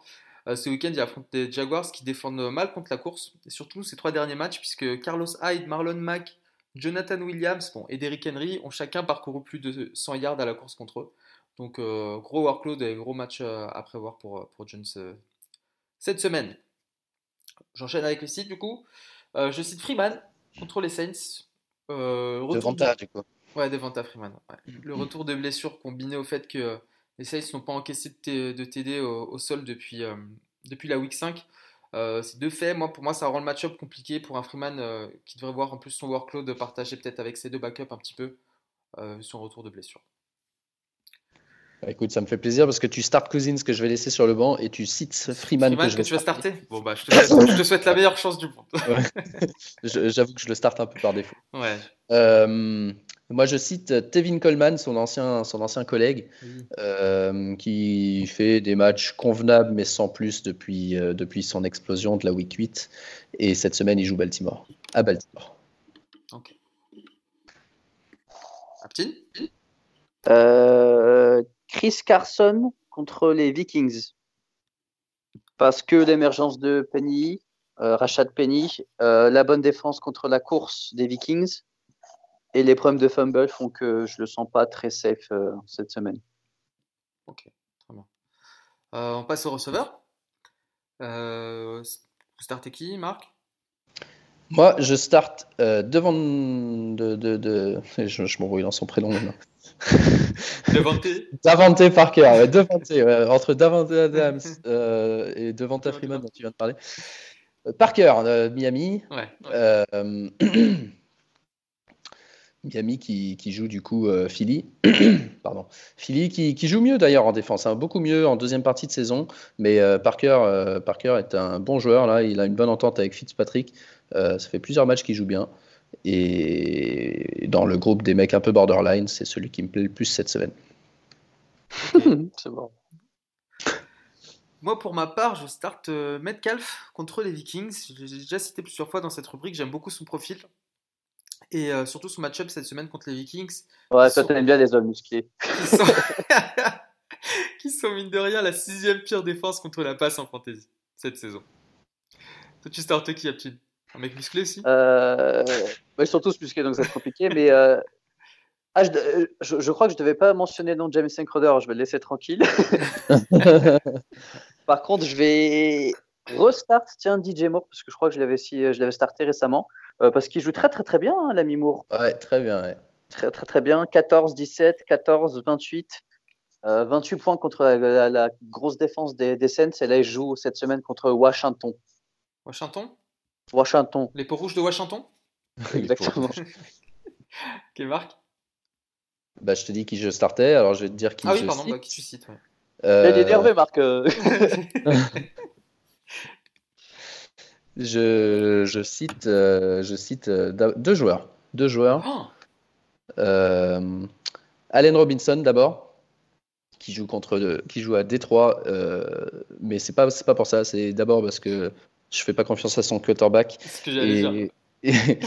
Euh, ce week-end, il affronte des Jaguars qui défendent mal contre la course, et surtout ces trois derniers matchs, puisque Carlos Hyde, Marlon Mack, Jonathan Williams bon, et Derrick Henry ont chacun parcouru plus de 100 yards à la course contre eux. Donc euh, gros workload et gros match euh, à prévoir pour, pour Jones cette semaine. J'enchaîne avec les sites du coup. je cite Freeman contre les Saints. Devanta, du coup. Ouais, Devanta Freeman. Mm. Le retour de blessure combiné au fait que les Saints n'ont pas encaissé de TD au, sol depuis, euh, la week 5. Euh, c'est deux faits. Moi, pour moi, ça rend le match-up compliqué pour un Freeman euh, qui devrait voir en plus son workload partager peut-être avec ses deux backups un petit peu son retour de blessure. Bah, écoute, ça me fait plaisir parce que tu starts Cousins que je vais laisser sur le banc et tu cites Freeman, que, je vais tu vas starter. Bon bah, je te, souhaite, la meilleure chance du monde. J'avoue que je le starte un peu par défaut. Ouais. Moi, je cite Tevin Coleman, son ancien, son ancien collègue, euh, qui fait des matchs convenables, mais sans plus depuis, euh, depuis son explosion de la Week 8. Et cette semaine, il joue Baltimore, à Baltimore. Ok. Aptine euh, Chris Carson contre les Vikings. Parce que l'émergence de Penny, Rashad Penny, la bonne défense contre la course des Vikings et les problèmes de fumble font que je le sens pas très safe euh, cette semaine. Ok, très bien. Euh, on passe au receveur. Euh, vous startez qui, Marc? Moi, je starte devant de, de, de... Je, je m'embrouille dans son prénom. Devante Davante Parker, ouais, Devante, ouais, entre Davante Adams et Devante Freeman dont tu viens de parler. Parker, Miami. Ouais. Miami qui, qui, joue du coup euh, Philly. Pardon. Philly qui, qui joue mieux d'ailleurs en défense, hein, beaucoup mieux en deuxième partie de saison. Mais euh, Parker, euh, Parker est un bon joueur, là. il a une bonne entente avec Fitzpatrick. ça fait plusieurs matchs qu'il joue bien. Et dans le groupe des mecs un peu borderline, c'est celui qui me plaît le plus cette semaine. c'est bon. Moi, pour ma part, je starte Metcalf contre les Vikings. J'ai déjà cité plusieurs fois dans cette rubrique, j'aime beaucoup son profil et euh, surtout son match-up cette semaine contre les Vikings. Ouais, toi, t'aimes bien les hommes musclés. Qui sont... mine de rien, la sixième pire défense contre la passe en fantasy cette saison. Toi, tu startes qui, Aptine Un mec musclé aussi? Euh... Ils sont tous musclés, donc c'est compliqué, mais euh, Ah, je, euh, je- je crois que je devais pas mentionner le nom de Jamison Crowder, je vais le laisser tranquille. Par contre, je vais restart tiens DJ Moore parce que je crois que je l'avais si, je l'avais starté récemment euh, parce qu'il joue très très très bien hein, l'ami Moore. ouais, très bien. ouais. Très très très bien, 14 17, 14 28. euh, 28 points contre la, la- la grosse défense des, des Saints et là il joue cette semaine contre Washington. Washington? Washington, Les peaux rouges de Washington exactement. Quel Marc Bah, je te dis qui je startais, alors je vais te dire qui Ah oui, je pardon, cite. bah, qui tu cites ouais. Euh, Il est énervé Marc. euh. je, je cite, euh, je cite euh, deux joueurs. Deux joueurs. Oh, Euh, Allen Robinson d'abord, qui joue contre, qui joue à Détroit, euh, mais c'est pas, c'est pas pour ça. C'est d'abord parce que je fais pas confiance à son quarterback ce que j'allais dire. et, et-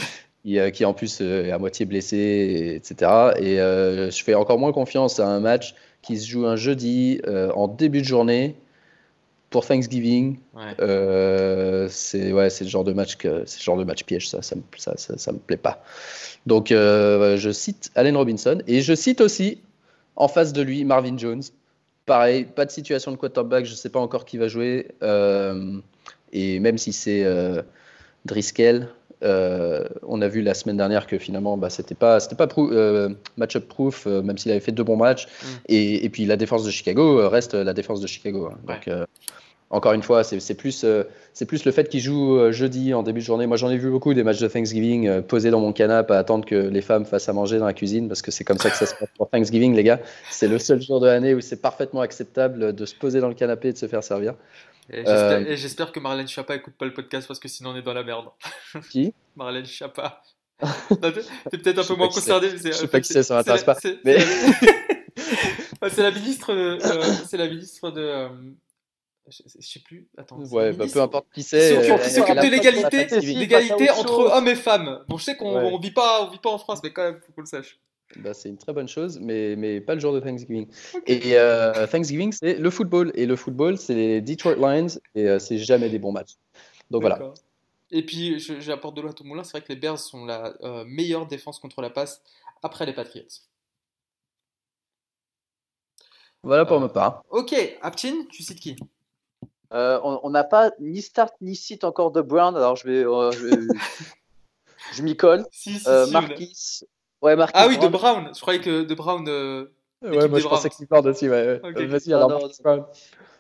et, euh, qui en plus euh, est à moitié blessé, et- etc. Et euh, je fais encore moins confiance à un match qui se joue un jeudi euh, en début de journée pour Thanksgiving. Ouais. Euh, c'est ouais, c'est le genre de match que c'est le genre de match piège, ça, ça, me- ça, ça, ça me plaît pas. Donc euh, je cite Allen Robinson et je cite aussi en face de lui Marvin Jones. Pareil, pas de situation de quarterback, je sais pas encore qui va jouer. Euh, et même si c'est euh, Driscoll, euh, on a vu la semaine dernière que finalement bah, c'était pas c'était pas prou- euh, match-up proof, euh, même s'il avait fait deux bons matchs. Mm. Et, et puis la défense de Chicago reste la défense de Chicago. hein. Donc encore une fois, c'est c'est plus, c'est plus le fait qu'il joue euh, jeudi en début de journée. Moi, j'en ai vu beaucoup des matchs de Thanksgiving posés dans mon canapé à attendre que les femmes fassent à manger dans la cuisine parce que c'est comme ça que ça se passe pour Thanksgiving, les gars. C'est le seul jour de l'année où c'est parfaitement acceptable de se poser dans le canapé et de se faire servir. Et j'espère, Euh, et j'espère que Marlène Schiappa écoute pas le podcast parce que sinon on est dans la merde. Qui? Marlène Schiappa. T'es peut-être un peu moins concerné. Je sais pas qui c'est, ça m'intéresse pas. c'est- Mais- c'est la- ministre. de- euh, c'est la ministre de. euh, je, je sais plus. Attends. Ouais, bah, peu importe qui c'est. euh, qui s'occupe de l'égalité, l'égalité entre hommes et femmes. Bon, je sais qu'on Ouais. vit pas, on vit pas en France, mais quand même, faut qu'on le sache. Bah, c'est une très bonne chose, mais, mais pas le jour de Thanksgiving. Et euh, Thanksgiving, c'est le football. Et le football, c'est les Detroit Lions. Et euh, c'est jamais des bons matchs. Donc voilà. Et puis, j'apporte de l'eau à tout moulin. C'est vrai que les Bears sont la euh, meilleure défense contre la passe après les Patriots. Voilà pour Euh, ma part. Ok, Aptin, tu cites qui? Euh, on n'a pas ni start ni site encore de Brown, alors je vais, euh, je, je m'y colle. Si, si, Euh, si, Marquis. Ouais, Marquis. Ah oui, de Brown. Brown. Je croyais que de Brown. euh, Ouais, moi je pensais Browns. qu'il parle aussi. Ouais. ouais. Ok. Euh, Vas-y, Non, alors. non, Marcus Brown.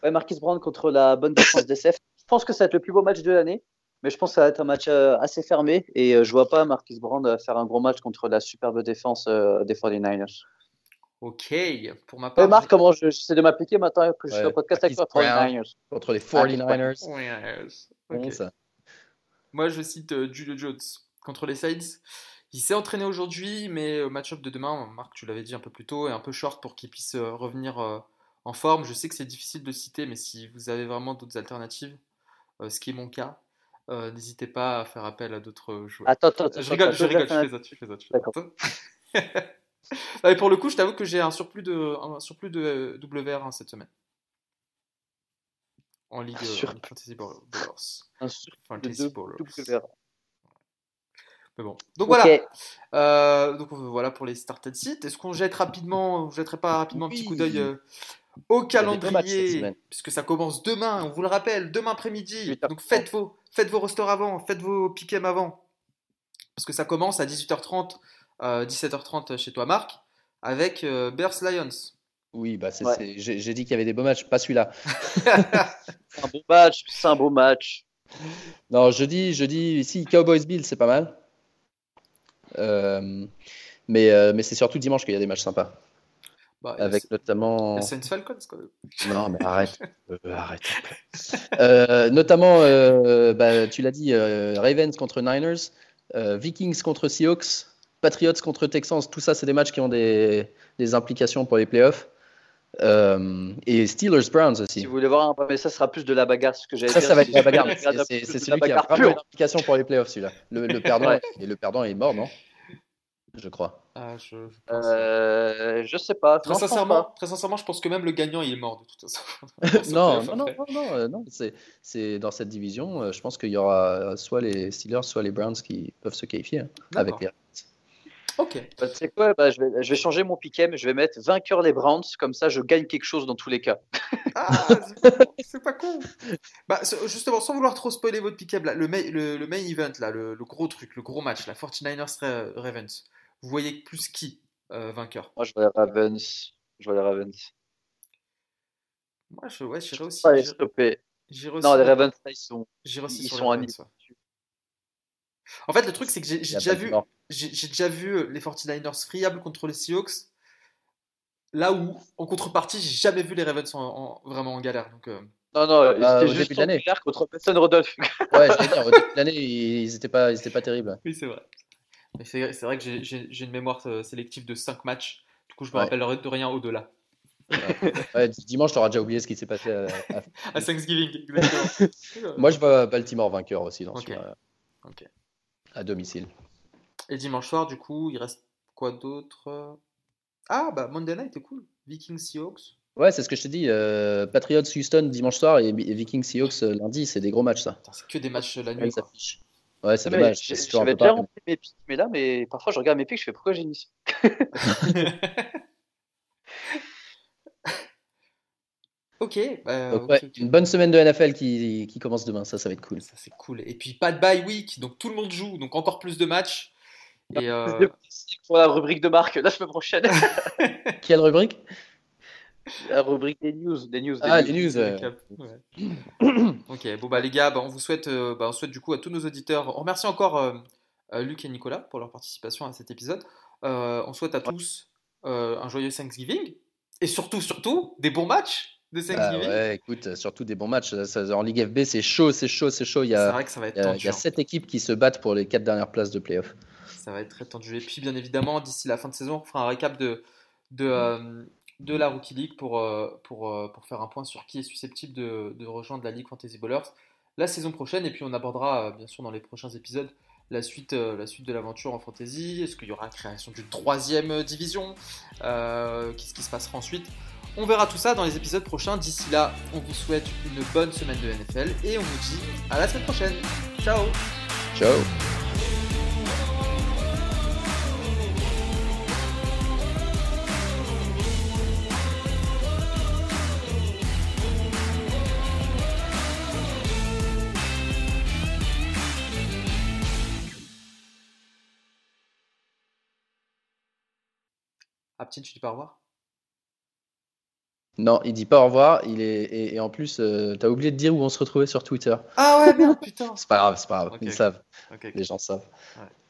Ouais, Marquis Brown contre la bonne défense des CF. Je pense que ça va être le plus beau match de l'année, mais je pense que ça va être un match euh, assez fermé et euh, je vois pas Marquis Brown euh, faire un gros match contre la superbe défense euh, des 49ers. Ok, pour ma part. Ouais, Marc, comment je- j'essaie de m'appliquer maintenant que je suis Ouais, au podcast avec Marquis Brown. 49ers. Contre les Ah, 49ers. j'ai- Ouais, Bon, ok. ça. Moi, je cite euh, Julio Jones contre les Saints. Il s'est entraîné aujourd'hui, mais le match-up de demain, Marc, tu l'avais dit un peu plus tôt, est un peu short pour qu'il puisse euh, revenir euh, en forme. Je sais que c'est difficile de citer, mais si vous avez vraiment d'autres alternatives, ce qui est mon cas, n'hésitez pas à faire appel à d'autres joueurs. Attends, attends, attends, je rigole, je rigole, je fais autres, je fais autres. D'accord. pour le coup, je t'avoue que j'ai un surplus de, WR1 cette semaine. En Ligue. Fantasy Ballers. Un surplus de WR. Mais bon. Donc voilà. Euh, donc euh, voilà pour les started sites. Est-ce qu'on jette rapidement, vous jetterait pas rapidement un petit coup d'œil euh, au calendrier, puisque ça commence demain. On vous le rappelle, demain après-midi. 18h30. Donc faites vos, faites vos rosters avant, faites vos piquem avant, parce que ça commence à 18h30, euh, 17h30 chez toi, Marc, avec euh, Bears Lions. Oui, bah Ouais. j'ai dit qu'il y avait des beaux matchs, pas celui-là. C'est un beau match, c'est un beau match. Non, jeudi, jeudi, ici, Cowboys Bills, c'est pas mal. Euh, mais, euh, mais c'est surtout dimanche qu'il y a des matchs sympas. Bah, Avec notamment. Saints Falcons quand même. Non, mais arrête. Euh, arrête. Euh, notamment, euh, bah, tu l'as dit, Ravens contre Niners, Vikings contre Seahawks, Patriots contre Texans. Tout ça, c'est des matchs qui ont des, des implications pour les playoffs. Euh, et Steelers Browns Si aussi. vous voulez voir un peu, mais ça sera plus de la bagarre, ce que j'allais Ça, dire. ça va être Si la bagarre. C'est, celui la qui a bagarre vraiment pure. une implication pour les playoffs, celui-là. Le, le perdant, Ouais. et le perdant est mort, non? Je crois. Ah, je, je pense- Euh, je sais pas. Très sincèrement, pas. très sincèrement, je pense que même le gagnant il est mort de toute façon. non, non, non, après. non, non, euh, non, c'est, dans cette division. euh, je pense qu'il y aura soit les Steelers, soit les Browns qui peuvent se qualifier hein, avec les. Ok. Bah, tu sais quoi bah, je, vais, je vais changer mon piquem, je vais mettre vainqueur les Browns, comme ça je gagne quelque chose dans tous les cas. Ah, c'est pas- con. Bah, justement, sans vouloir trop spoiler votre pick-up, là, le, main, le, le main event, là, le, le gros truc, le gros match, la 49ers Ra- Ravens, vous voyez plus qui euh, vainqueur? Moi je vois les Ravens. Je vois les Ravens. Moi, je, ouais, j'irai aussi. J'irai- Non, les Ravens, ils sont. ils sont. En fait, le truc, c'est que j'ai déjà, vu- déjà vu les 49ers friables contre les Seahawks. Là où, en contrepartie, j'ai jamais vu les Ravens en, en- vraiment en galère. Donc, euh, Non, non, ils Bah, étaient au juste début de l'année. contre Mason Rodolphe. Ouais, je dire, au début de l'année, ils étaient pas, ils étaient pas terribles. Oui, c'est vrai. C'est vrai que j'ai- une mémoire euh, sélective de 5 matchs. Du coup, je me Ouais. rappellerai de rien au-delà. Ouais, dimanche, tu auras déjà oublié ce qui s'est passé. à- à- À Thanksgiving, exactement. Moi, je vois Baltimore vainqueur aussi dans ce-. À domicile. Et dimanche soir, du coup, il reste quoi d'autre? Ah, bah Monday Night est cool. Vikings Seahawks. Ouais, c'est ce que je te dis. euh, Patriots Houston dimanche soir et, et Vikings Seahawks euh, lundi, c'est des gros matchs ça. C'est que des matchs la nuit. Affiche. Ouais, c'est dommage. J'avais déjà rempli mes pics, mais là, mais parfois je regarde mes pics, je fais pourquoi j'ai mis ok, bah, Donc, ok, ouais, une bonne semaine de NFL qui, qui commence demain, ça, ça va être cool. Ça c'est cool. Et puis pas de bye week, donc tout le monde joue, donc encore plus de matchs. Et euh, pour la rubrique de marque la semaine prochaine. Quelle rubrique? La rubrique des news, des news, des Ah, news. les news. euh. Ouais. ok, bon bah les gars, bah, on vous souhaite, euh, bah, on souhaite du coup à tous nos auditeurs. On remercie encore euh, euh, Luc et Nicolas pour leur participation à cet épisode. Euh, on souhaite à tous euh, un joyeux Thanksgiving et surtout, surtout, des bons matchs de Ah Thanksgiving. ouais, écoute, euh, surtout des bons matchs. En Ligue FB, c'est chaud, c'est chaud, c'est chaud. Il y C'est a, vrai que ça va être il y a- tendu. il y a hein. sept équipes qui se battent pour les quatre dernières places de playoff. Ça va être très tendu. Et puis, bien évidemment, d'ici la fin de saison, on fera un récap de, de, euh, de la Rookie League pour, euh, pour, euh, pour faire un point sur qui est susceptible de, de rejoindre la Ligue Fantasy Ballers la saison prochaine. Et puis, on abordera, bien sûr, dans les prochains épisodes, la suite, la suite de l'aventure en fantasy. Est-ce qu'il y aura création d'une troisième division? Qu'est-ce qui se passera ensuite? On verra tout ça dans les épisodes prochains. D'ici là, on vous souhaite une bonne semaine de NFL et on vous dit à la semaine prochaine. Ciao Ciao tu dis pas au revoir? Non, il dit pas au revoir. Il est, et, et en plus, euh, t'as oublié de dire où on se retrouvait sur Twitter. Ah ouais, merde, putain C'est pas grave, c'est pas grave. Ils savent, les gens savent.